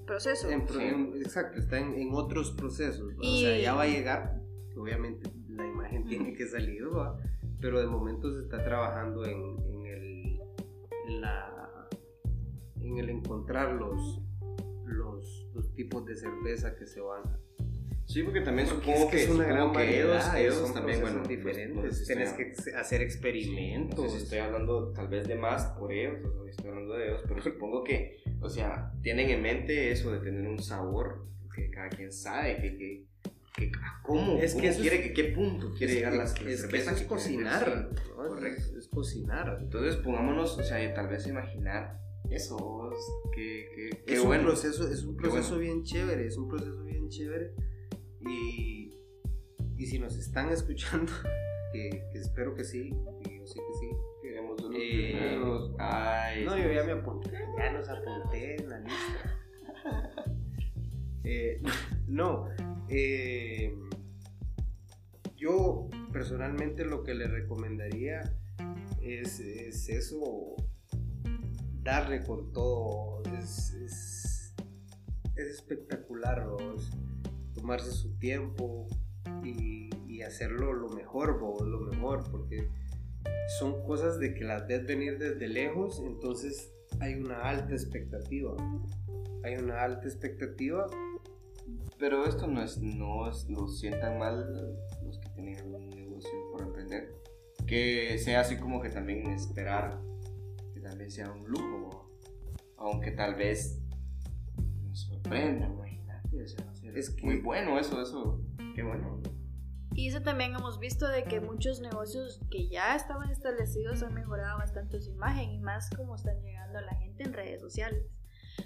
proceso.
en pro-
Sí.
en- exacto, está en, en otros procesos. ¿va? O
Y-
sea, ya va a llegar, obviamente la imagen tiene que salir, ¿va? Pero de momento se está trabajando en, en el en la en el encontrar los los, los tipos de cerveza que se van a
Sí, porque también
Porque
supongo
es que es una gran variedad,
ellos, ellos también, bueno,
diferentes,
sé si
tienes
estoy-
que hacer
Sí,
experimentos.
no sé si estoy hablando tal vez de más por ellos, o estoy hablando de ellos, pero supongo que, o sea, tienen en mente eso de tener un sabor, que cada quien sabe que, que, que- cómo,
Es que
cómo
eso es-
quiere, que qué punto quiere
Es
llegar la,
es que
cerveza
eso es
que quiere
cocinar. ¿no? Es-
correcto.
Es, cocinar.
Entonces pongámonos, o sea, tal vez imaginar eso, que, que,
es
bueno.
un proceso, es un proceso
bueno.
bien chévere, es un proceso bien chévere. Y, y si nos están *laughs* escuchando, que, espero que sí, y yo sé que sí.
Queremos los
Eh,
primeros. Ay,
No, yo ya me apunté, ya nos apunté en la lista. *laughs* Eh, *laughs* no, eh, yo personalmente lo que le recomendaría es, es eso, darle con todo, es, es, es espectacular, tomarse su tiempo y, y hacerlo lo mejor, ¿no? lo mejor, porque son cosas de que las ves venir desde lejos, entonces hay una alta expectativa. Hay una alta expectativa.
Pero esto no es, no es, lo sientan mal los que tienen algún negocio por emprender. Que sea así como que también esperar que también sea un lujo. Aunque tal vez nos sorprenda, imagínate. O sea, va a ser
Es que-
muy bueno eso, eso. Qué bueno.
Y eso también hemos visto de que muchos negocios que ya estaban establecidos han mejorado bastante su imagen y más como están llegando a la gente en redes sociales.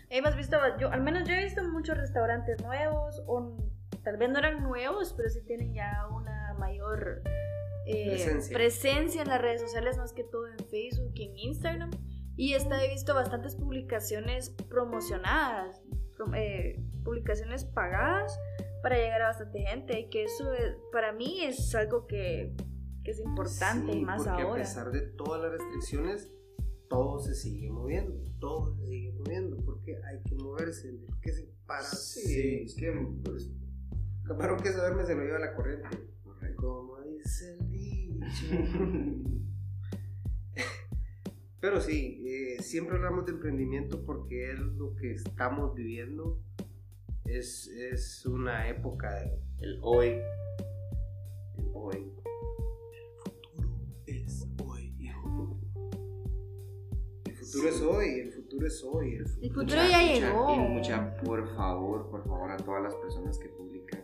Hemos visto, yo, al menos yo he visto muchos restaurantes nuevos, o tal vez no eran nuevos, pero sí tienen ya una mayor eh,
Presencia.
presencia en las redes sociales, más que todo en Facebook y en Instagram. Y esta he visto bastantes publicaciones promocionadas, prom- eh, publicaciones pagadas para llegar a bastante gente y que eso es- para mí es algo que, que es importante
Sí,
y más
porque
ahora.
a pesar de todas las restricciones, todo se sigue moviendo. Todo se sigue moviendo porque hay que moverse. el que se para.
Sí, es que. Pues,
Camarón que saberme se lo lleva la corriente. Como dice el dicho. *laughs* Pero sí, eh, siempre hablamos de emprendimiento porque es lo que estamos viviendo. Es, es una época de
el hoy. El hoy.
El futuro es hoy, el futuro es hoy. El futuro
El futuro
Mucha-
ya
mucha-
llegó.
Y mucha, por favor, por favor, a todas las personas que publican.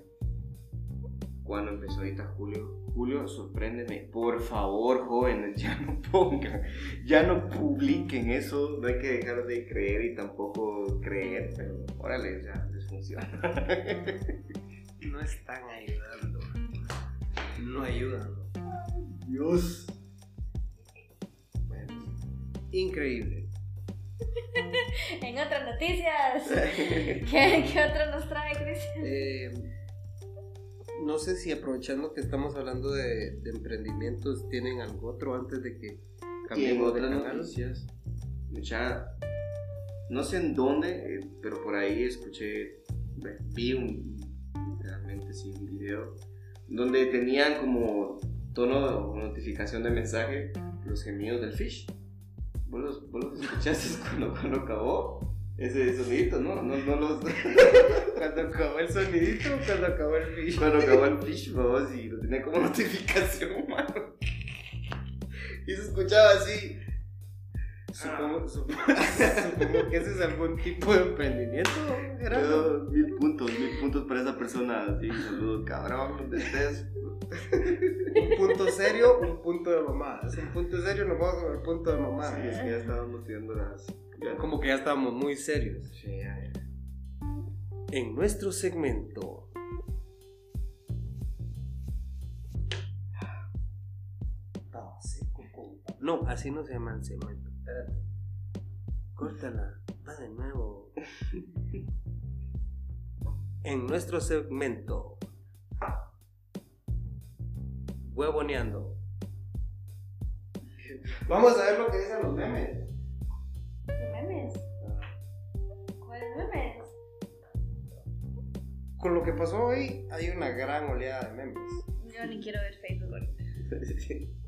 Cuando empezó ahorita Julio, Julio, sorpréndeme. Por favor, jóvenes, *laughs* ya no pongan, ya no publiquen eso. No hay que dejar de creer y tampoco creer, pero órale, ya les funciona. *laughs*
no están ayudando. No ayudan.
Dios. Bueno,
Increíble. *laughs*
En otras noticias, *laughs* ¿qué, qué otro nos trae Cristian?
Eh, no sé si aprovechando que estamos hablando de, de emprendimientos, tienen algo otro antes de que cambiemos de canal.
noticias, ya no sé en dónde, eh, pero por ahí escuché, vi un, literalmente sí, un video, donde tenían como tono o notificación de mensaje los gemidos del fish. ¿Vos los, vos los escuchaste *laughs* cuando, cuando acabó? Ese sonidito, ¿no? No, no los... *laughs*
Cuando acabó el sonidito, cuando acabó el fish.
cuando acabó el fish, vos, y lo tenía como *laughs* notificación, mano. Y se escuchaba así.
Supongo, supongo, supongo que ese es algún tipo de emprendimiento, Gerardo.
Yo, mil puntos, mil puntos para esa persona. Sí, saludos, cabrón, donde estés.
Un punto serio, un punto de mamadas. Un punto serio, nos vamos con el punto de
Sí,
mamadas.
es que ya estábamos tirando las. ya-
Como que ya estábamos muy serios.
Sí, ya, ya.
En nuestro segmento. Compa. No, así no se llama el segmento. Espérate. Córtala. Va de nuevo. *laughs* En nuestro segmento. Huevoneando. Vamos a ver lo que dicen los memes.
¿Memes? ¿Cuáles memes?
Con lo que pasó hoy, hay una gran oleada de memes.
Yo ni quiero ver Facebook ahorita. *laughs*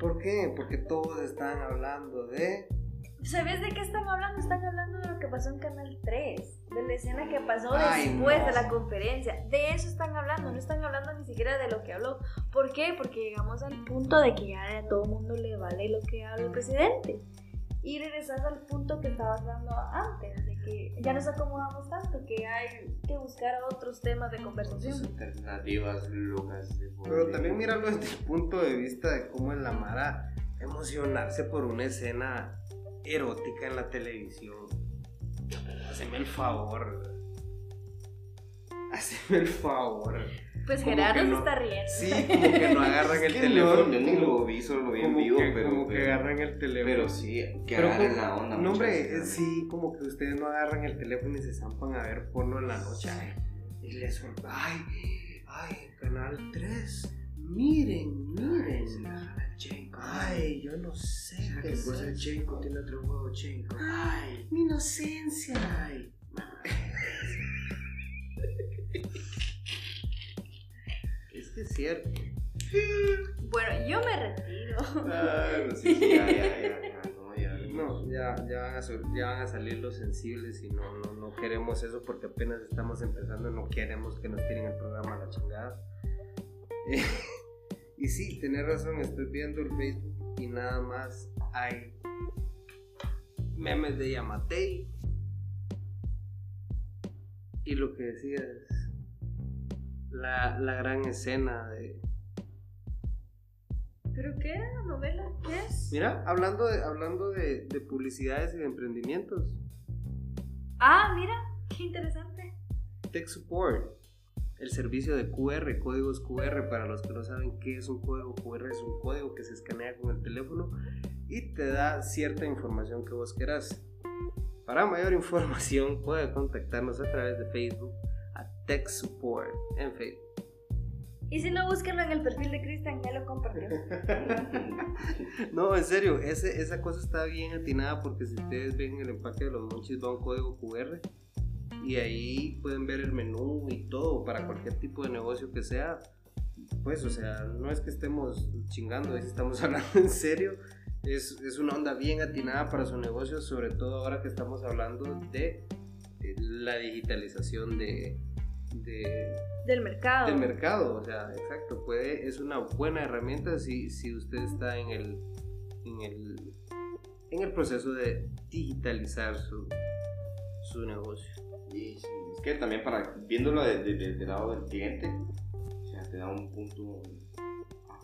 ¿Por qué? Porque todos están hablando de.
¿Sabes de qué están hablando? Están hablando de lo que pasó en Canal 3, de la escena que pasó
Ay,
después
no.
de la conferencia. De eso están hablando, no están hablando ni siquiera de lo que habló. ¿Por qué? Porque llegamos al punto de que ya a todo el mundo le vale lo que habla el presidente. Y regresas al punto que estabas dando antes, de que ya nos acomodamos tanto que hay que buscar otros temas de conversación.
alternativas locas de
Pero también míralo desde el punto de vista de cómo es la Mara emocionarse por una escena erótica en la televisión. Haceme el favor. Haceme el favor.
Pues
Como
Gerardo
que
se
no-
está riendo.
Sí, como que no agarran el
Es que
teléfono.
no, yo ni lo vi, solo lo vi en vivo,
que,
pero.
como que
pero-
agarran el teléfono.
Pero sí, que
Pero
agarren
como-
la onda.
No, hombre, eh, sí, como que ustedes no agarran el teléfono y se zampan a ver porno en la noche. ay, y les son, ay, ay, Canal 3. Miren, miren. Ay, yo no sé qué es.
Chenko tiene otro juego Chenko.
Ay, mi inocencia. Ay. Es que es cierto.
Bueno, yo me retiro.
Ah, sí, sí, ya, ya, ya, ya, no, ya.
No, ya, ya, van a, sol- ya van a salir los sensibles y no, no, no queremos eso porque apenas estamos empezando, no queremos que nos tiren el programa a la chingada. Eh, *laughs* y sí, tenés razón, estoy viendo el Facebook y nada más hay memes de Yamatei y lo que decías, la, la gran escena de,
¿Pero qué? ¿La novela? ¿Qué es?
Mira, hablando de, hablando de, de publicidades y de emprendimientos,
Ah, mira, qué interesante.
Tech Support, el servicio de QR, códigos QR, para los que no saben qué es un código QR, es un código que se escanea con el teléfono y te da cierta información que vos querás. Para mayor información puede contactarnos a través de Facebook Tech Support en Facebook.
Y si no, búsquenlo en el perfil de Cristian, ya lo compartió. *laughs*
No, en serio, ese- esa cosa está bien atinada porque si ustedes ven el empaque de los monchis va un código QR y ahí pueden ver el menú y todo para cualquier tipo de negocio que sea. Pues, o sea, no es que estemos chingando, es que estamos *laughs* hablando en serio. Es, es una onda bien atinada para su negocio, sobre todo ahora que estamos hablando de eh, la digitalización de, de,
Del mercado.
del mercado, o sea, exacto, puede, es una buena herramienta si, si usted está en el, en el, en el proceso de digitalizar su, su negocio.
Y sí, es que también para viéndolo de- de- de- del lado del cliente, o sea, te da un punto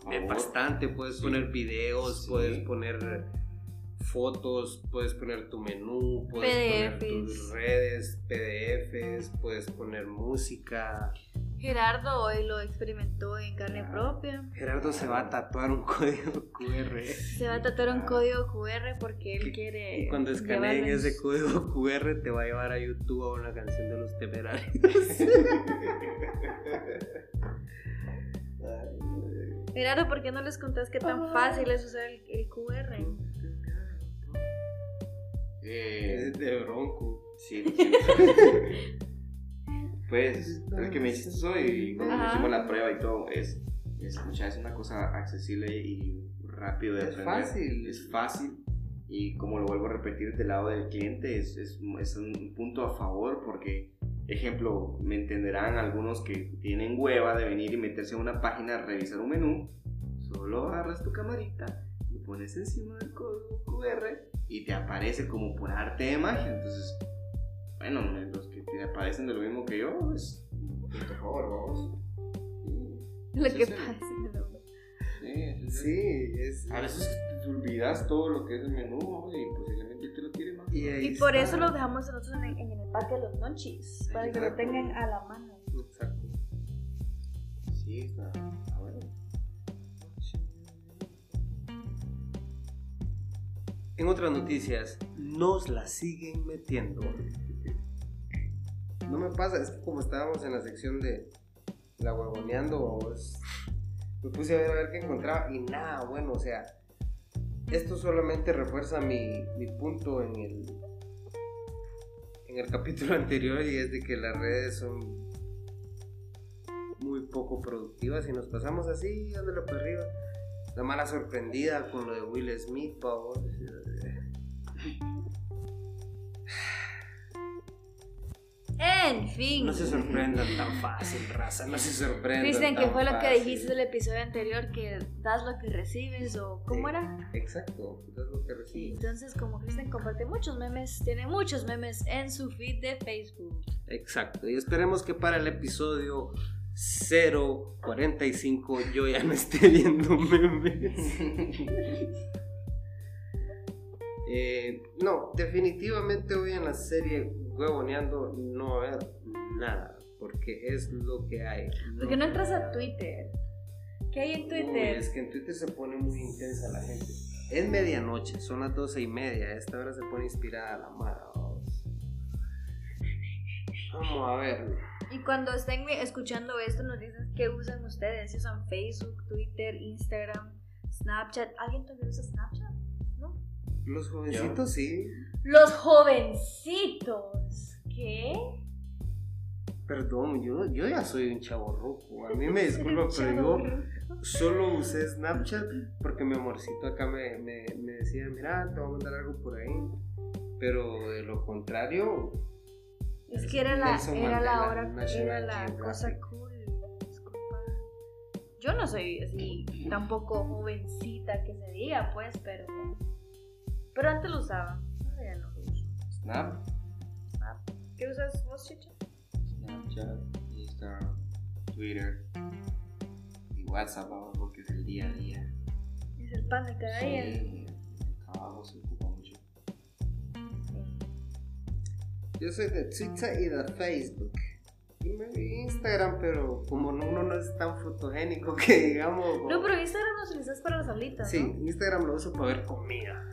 a
Es
favor.
bastante, puedes
Sí.
poner videos,
Sí.
puedes poner fotos, puedes poner tu menú, puedes poner tus
PDFs.
redes, PDFs, puedes poner música.
Gerardo hoy lo experimentó en carne
Ah.
propia.
Gerardo se va a tatuar un código QR.
Se va a tatuar un código QR porque él quiere.
Y cuando escaneen ese código *laughs* QR te va a llevar a YouTube a una canción de los temerarios. *laughs* *laughs*
Gerardo, ¿por qué no les contás qué tan fácil es usar el, el QR?
Eh,
Es de bronco.
sí, sí. *laughs* pues, el que me hiciste hoy, y cuando
Ajá.
hicimos la prueba y todo, es Escucha, es una cosa accesible y rápido de
Es
aprender.
fácil.
Es fácil. Y como lo vuelvo a repetir, del lado del cliente es, es, es un punto a favor porque, ejemplo, me entenderán algunos que tienen hueva de venir y meterse a una página a revisar un menú. Solo agarras tu camarita, lo pones encima del código QR y te aparece como por arte de magia. Entonces, bueno, los que te aparecen de lo mismo que yo, es a favor, vamos. Sí,
Lo que
el-
pasa.
Sí,
Sí, es.
A veces te olvidas todo lo que es el menú y posiblemente te lo quiere más.
Y
Y por
está.
eso lo dejamos nosotros en el, en el empaque de los monchis, para que lo
Exacto.
tengan a la mano.
Exacto.
Sí, está.
En otras noticias, nos la siguen metiendo. No me pasa, es que como estábamos en la sección de la huevoneando, me puse a ver a ver qué encontraba y nada, bueno, o sea, esto solamente refuerza mi, mi punto en el, en el capítulo *laughs* anterior y es de que las redes son muy poco productivas y nos pasamos así, dándole para arriba. La mala sorprendida con lo de Will Smith, pavo.
En fin.
No se sorprendan tan fácil, raza, no se sorprendan.
Cristian, ¿qué
tan
fue lo que dijiste del episodio anterior? Que das lo que recibes o cómo
Sí,
era.
Exacto, es lo que recibes.
entonces como Cristian comparte muchos memes, tiene muchos memes en su feed de Facebook.
Exacto, y esperemos que para el episodio 045 yo ya no esté viendo memes. *laughs* Eh, no, definitivamente hoy en la serie Huevoneando no va a haber nada, porque es lo que hay.
¿Por qué no entras a Twitter? ¿Qué hay en
Uy,
Twitter?
es que en Twitter se pone muy intensa la gente. Es medianoche, son las doce y media. A esta hora se pone inspirada la mara. vamos. Vamos a ver.
Y cuando estén escuchando esto nos dicen qué usan ustedes, si usan Facebook, Twitter, Instagram, Snapchat. ¿Alguien todavía usa Snapchat?
Los jovencitos sí.
Los jovencitos. ¿Qué?
Perdón, yo, yo ya soy un chavo A mí me *laughs* disculpa, pero yo solo usé Snapchat porque mi amorcito acá me, me, me decía, mira, te voy a mandar algo por ahí. Pero de lo contrario,
Es que era la, era la hora, era la
Geographic.
cosa cool. Disculpa. Yo no soy así, tampoco jovencita que se diga, pues, pero. Pero antes lo usaba. Ahora ya no lo uso.
Snap,
¿Qué usas vos, Chicha?
Snapchat, Instagram, Twitter y WhatsApp, porque es el día a día.
Es el pan de cada día.
Sí, el trabajo se ocupa mucho.
yo soy de Twitter y de Facebook. Y me vi Instagram, pero como no- uno no es tan fotogénico que digamos.
No, pero Instagram lo utilizas para las alitas,
Sí,
¿no?
Instagram lo uso para ver comida.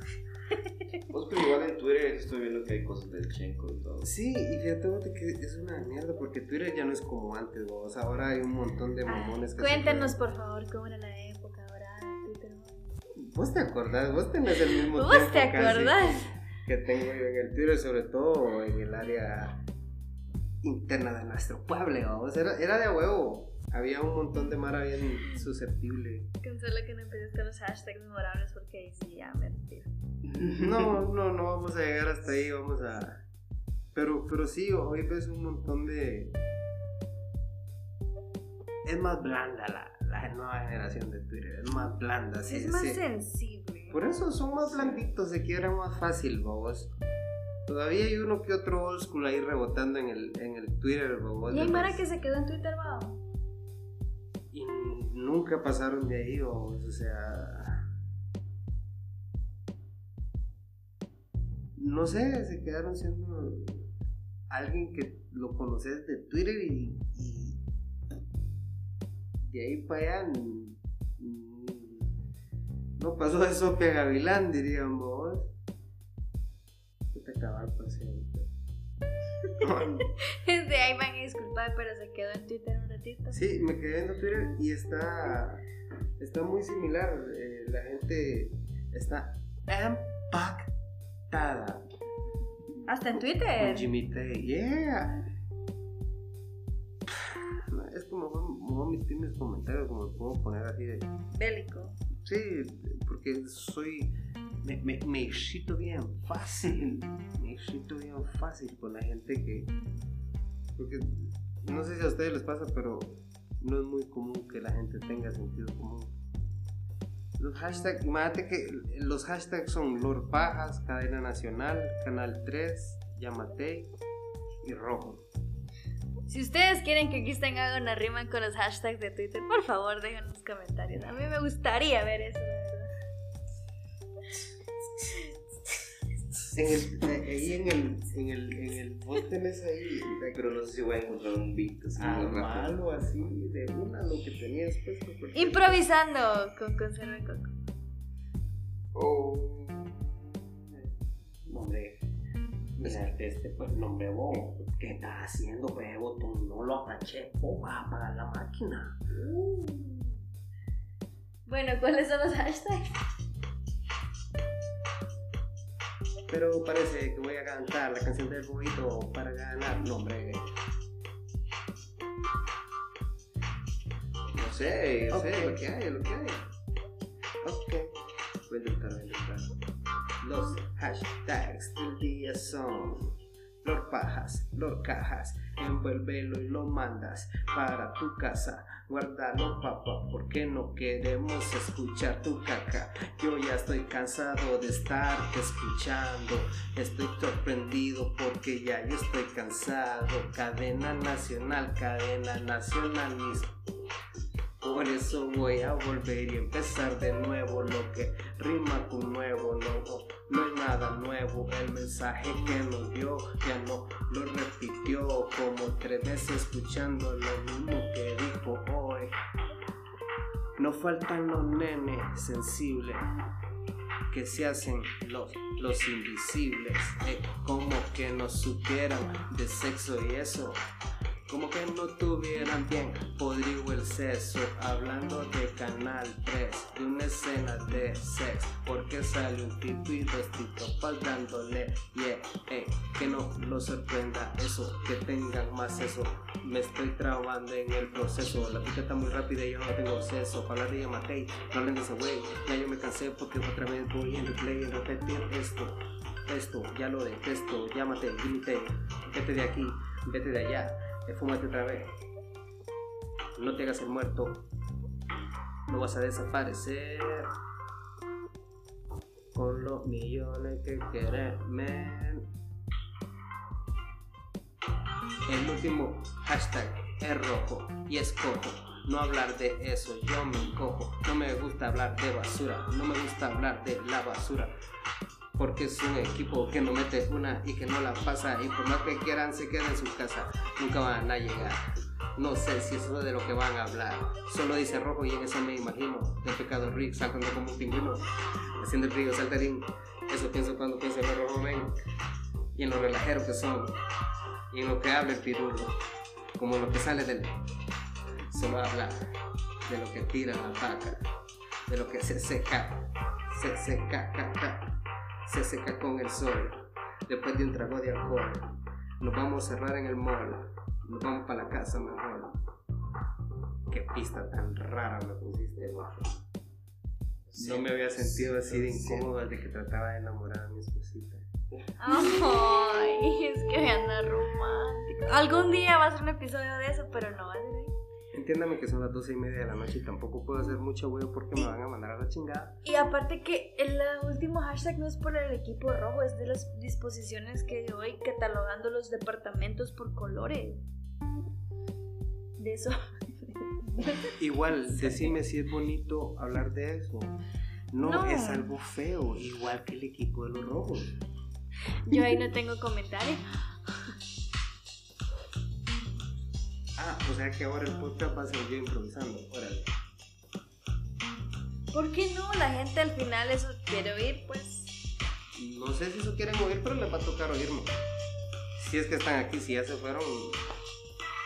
Vos, pero igual en Twitter estoy viendo que hay cosas del Chenko y todo.
Sí, y fíjate que es una mierda porque Twitter ya no es como antes, vos. Ahora hay un montón de
Ay,
mamones que se
cuéntanos, por favor, cómo era la época ahora Twitter.
Vos te acordás, vos tenés el mismo
¿Vos
tiempo
te acordás?
Que, que tengo yo en el Twitter, sobre todo en el área interna de nuestro pueblo, vos. Era, era de huevo. Había un montón de mara bien susceptible.
Cancela que no empieces con los hashtags memorables porque ahí sí ya me retiro.
No, *laughs* no, no vamos a llegar hasta ahí, vamos a... Pero, pero sí, hoy ves un montón de... Es más blanda la, la nueva generación de Twitter, es más blanda. sí,
es más
sí.
sensible.
Por eso son más blanditos, se quiebran más fácil, bobos. Todavía hay uno que otro old school ahí rebotando en el, en el Twitter, bobos.
Y hay Mara que se quedó en Twitter, va.
Y nunca pasaron de ahí, bobos, o sea... No sé, se quedaron siendo alguien que lo conoces de Twitter y, y de ahí para allá no pasó de Sopia a Gavilán, dirían vos. ¿Qué te acabar por siempre? *laughs*
De ahí van a disculpar, pero se quedó en Twitter un ratito.
Sí, me quedé viendo Twitter y está, está muy similar. eh, la gente está impactada
Hasta en
con
Twitter.
Jimmy Tay. Yeah. Es como, omitir mis comentarios, como puedo poner así de...
Bélico.
Sí, porque soy... Me, me, me excito bien fácil. *laughs* Me excito bien fácil con la gente que... Porque no sé si a ustedes les pasa, pero no es muy común que la gente tenga sentido común. Los hashtags, imagínate que los hashtags son Lord Pajas, Cadena Nacional, Canal 3, Yamate y Rojo.
Si ustedes quieren que Kristen haga una rima con los hashtags de Twitter, por favor dejen los comentarios. A mí me gustaría ver eso,
En el, ahí en el, en el, en el, vos tenés ahí
Pero no sé si voy a encontrar un beat así muy rápido.
así de una lo que tenías puesto. porque-
Improvisando con conserva de coco.
Oh.
Hombre, mira, este pues nombre vos, ¿qué estás haciendo, pues botón? No lo apaché, vos vas a apagar la máquina.
Bueno, ¿cuáles son los hashtags?
Pero parece que voy a cantar la canción del bobito para ganar. No, hombre.
No sé, yo
Ok.
sé, lo que hay, lo que hay.
Ok. Voy a intentar, voy a intentar. Los hashtags del día son Lord Pajas, Lord Cajas, envuélvelo y lo mandas para tu casa. Guárdalo, papá, porque no queremos escuchar tu caca. Yo ya estoy cansado de estarte escuchando. Estoy sorprendido porque ya yo estoy cansado. Cadena nacional, cadena nacional, por eso voy a volver y empezar de nuevo lo que rima con nuevo, no, no es nada nuevo. El mensaje que nos dio ya no lo repitió como tres veces escuchando lo mismo que dijo hoy. No faltan los nenes sensibles que se hacen los, los invisibles, eh, como que no supieran de sexo y eso. Como que no tuvieran bien. Podrido el sexo Hablando de Canal 3 De una escena de sex Porque sale un tipo y dos tipas dándole Yeah, eh, que no lo sorprenda eso Que tengan más eso. Me estoy trabando en el proceso La pica está muy rápida y yo no tengo acceso Para de Yamatei, no de ese wey Ya yo me cansé porque otra vez voy en replay En repetir esto esto, ya lo detesto, llámate, límite, vete de aquí, vete de allá, eh, fúmate otra vez. No te hagas el muerto, no vas a desaparecer con los millones que querés, men. El último hashtag es rojo y es cojo. No hablar de eso, yo me encojo. No me gusta hablar de basura, no me gusta hablar de la basura. Porque es un equipo que no mete una y que no la pasa. Y por más que quieran, se quedan en su casa. Nunca van a llegar. No sé si eso es de lo que van a hablar. Solo dice rojo y en eso me imagino. De pecado Rick saltando como un pingüino. Haciendo el río saltarín. Eso pienso cuando pienso en los rojo men. Y en lo relajero que son. Y en lo que habla el pirulo. Como lo que sale del. Solo habla de lo que tira la vaca. De lo que se seca. Se seca. ca, ca se seca con el sol. Después de un trago de alcohol, nos vamos a cerrar en el mall. Nos vamos para la casa mejor. Qué pista tan rara me pusiste, guapo. No me había sentido así de incómodo desde que trataba de enamorar a mi esposita.
Ay, es que anda romántico. Algún día va a ser un episodio de eso, pero no va a ser.
Entiéndame que son las 12 y media de la noche y tampoco puedo hacer mucho huevo porque me van a mandar a la chingada.
Y aparte que el último hashtag no es por el equipo rojo, es de las disposiciones que doy catalogando los departamentos por colores. De eso.
Igual, *laughs* decime si es bonito hablar de eso. No,
No.
es algo feo, igual que el equipo de los rojos.
Yo ahí no tengo comentario.
Ah, o sea que ahora el podcast va a ser yo improvisando. Órale.
¿Por qué no? La gente al final eso quiere oír, pues.
No sé si eso quieren oír, pero les va a tocar oírme. Si es que están aquí, si ya se fueron.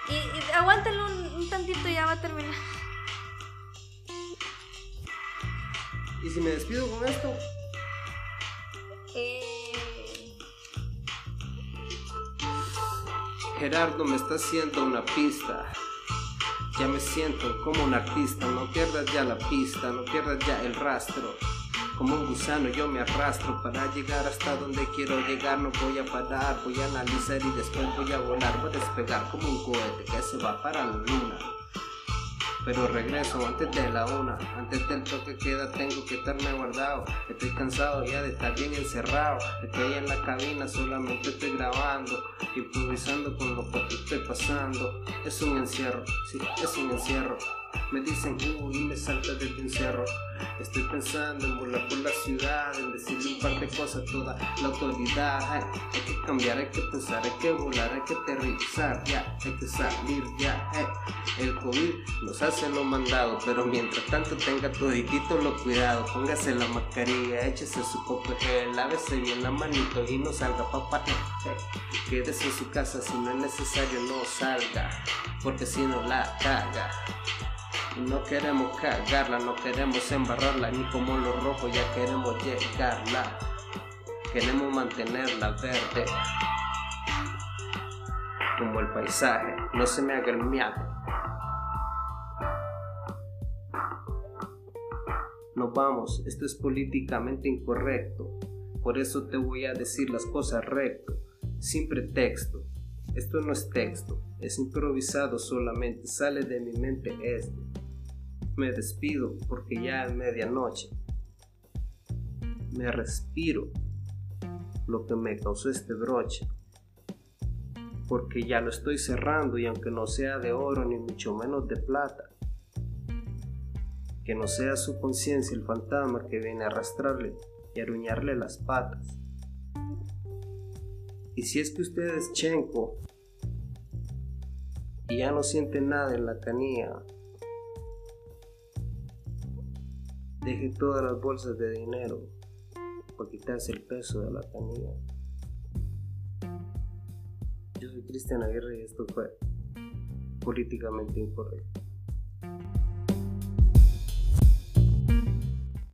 Y, y aguántalo un, un tantito, ya va a terminar.
Y si me despido con esto,
Eh,
Gerardo me está haciendo una pista. Ya me siento como un artista, no pierdas ya la pista, no pierdas ya el rastro. Como un gusano yo me arrastro para llegar hasta donde quiero llegar, no voy a parar, voy a analizar y después voy a volar, voy a despegar como un cohete que se va para la luna pero regreso antes de la una. Antes del toque queda, tengo que estarme guardado. Estoy cansado ya de estar bien encerrado. Estoy en la cabina, solamente estoy grabando, improvisando con lo que estoy pasando. Es un encierro, sí, es un encierro. Me dicen, uy, me salta del encierro. Estoy pensando en volar por la ciudad, en decirle un par de cosas a toda la autoridad. hay que cambiar, hay que pensar, hay que volar, hay que aterrizar, ya, hay que salir, ya. El COVID nos hace lo mandado, pero mientras tanto tenga toditito lo cuidado. Póngase la mascarilla, échese su copo lávese bien la manito y no salga papá. Quédese en su casa si no es necesario, no salga, porque si no la caga. No queremos cagarla, no queremos embarrarla, ni como los rojos ya queremos llegarla. Queremos mantenerla verde. Como el paisaje, no se me haga el. No vamos, esto es políticamente incorrecto. Por eso te voy a decir las cosas recto, sin pretexto. Esto no es texto, es improvisado solamente, sale de mi mente esto me despido porque ya es medianoche. Me respiro lo que me causó este broche. Porque ya lo estoy cerrando y aunque no sea de oro ni mucho menos de plata, que no sea su conciencia el fantasma que viene a arrastrarle y aruñarle las patas. Y si es que usted es chenco y ya no siente nada en la canilla, Deje todas las bolsas de dinero para quitarse el peso de la canilla. Yo soy Cristian Aguirre y esto fue políticamente incorrecto.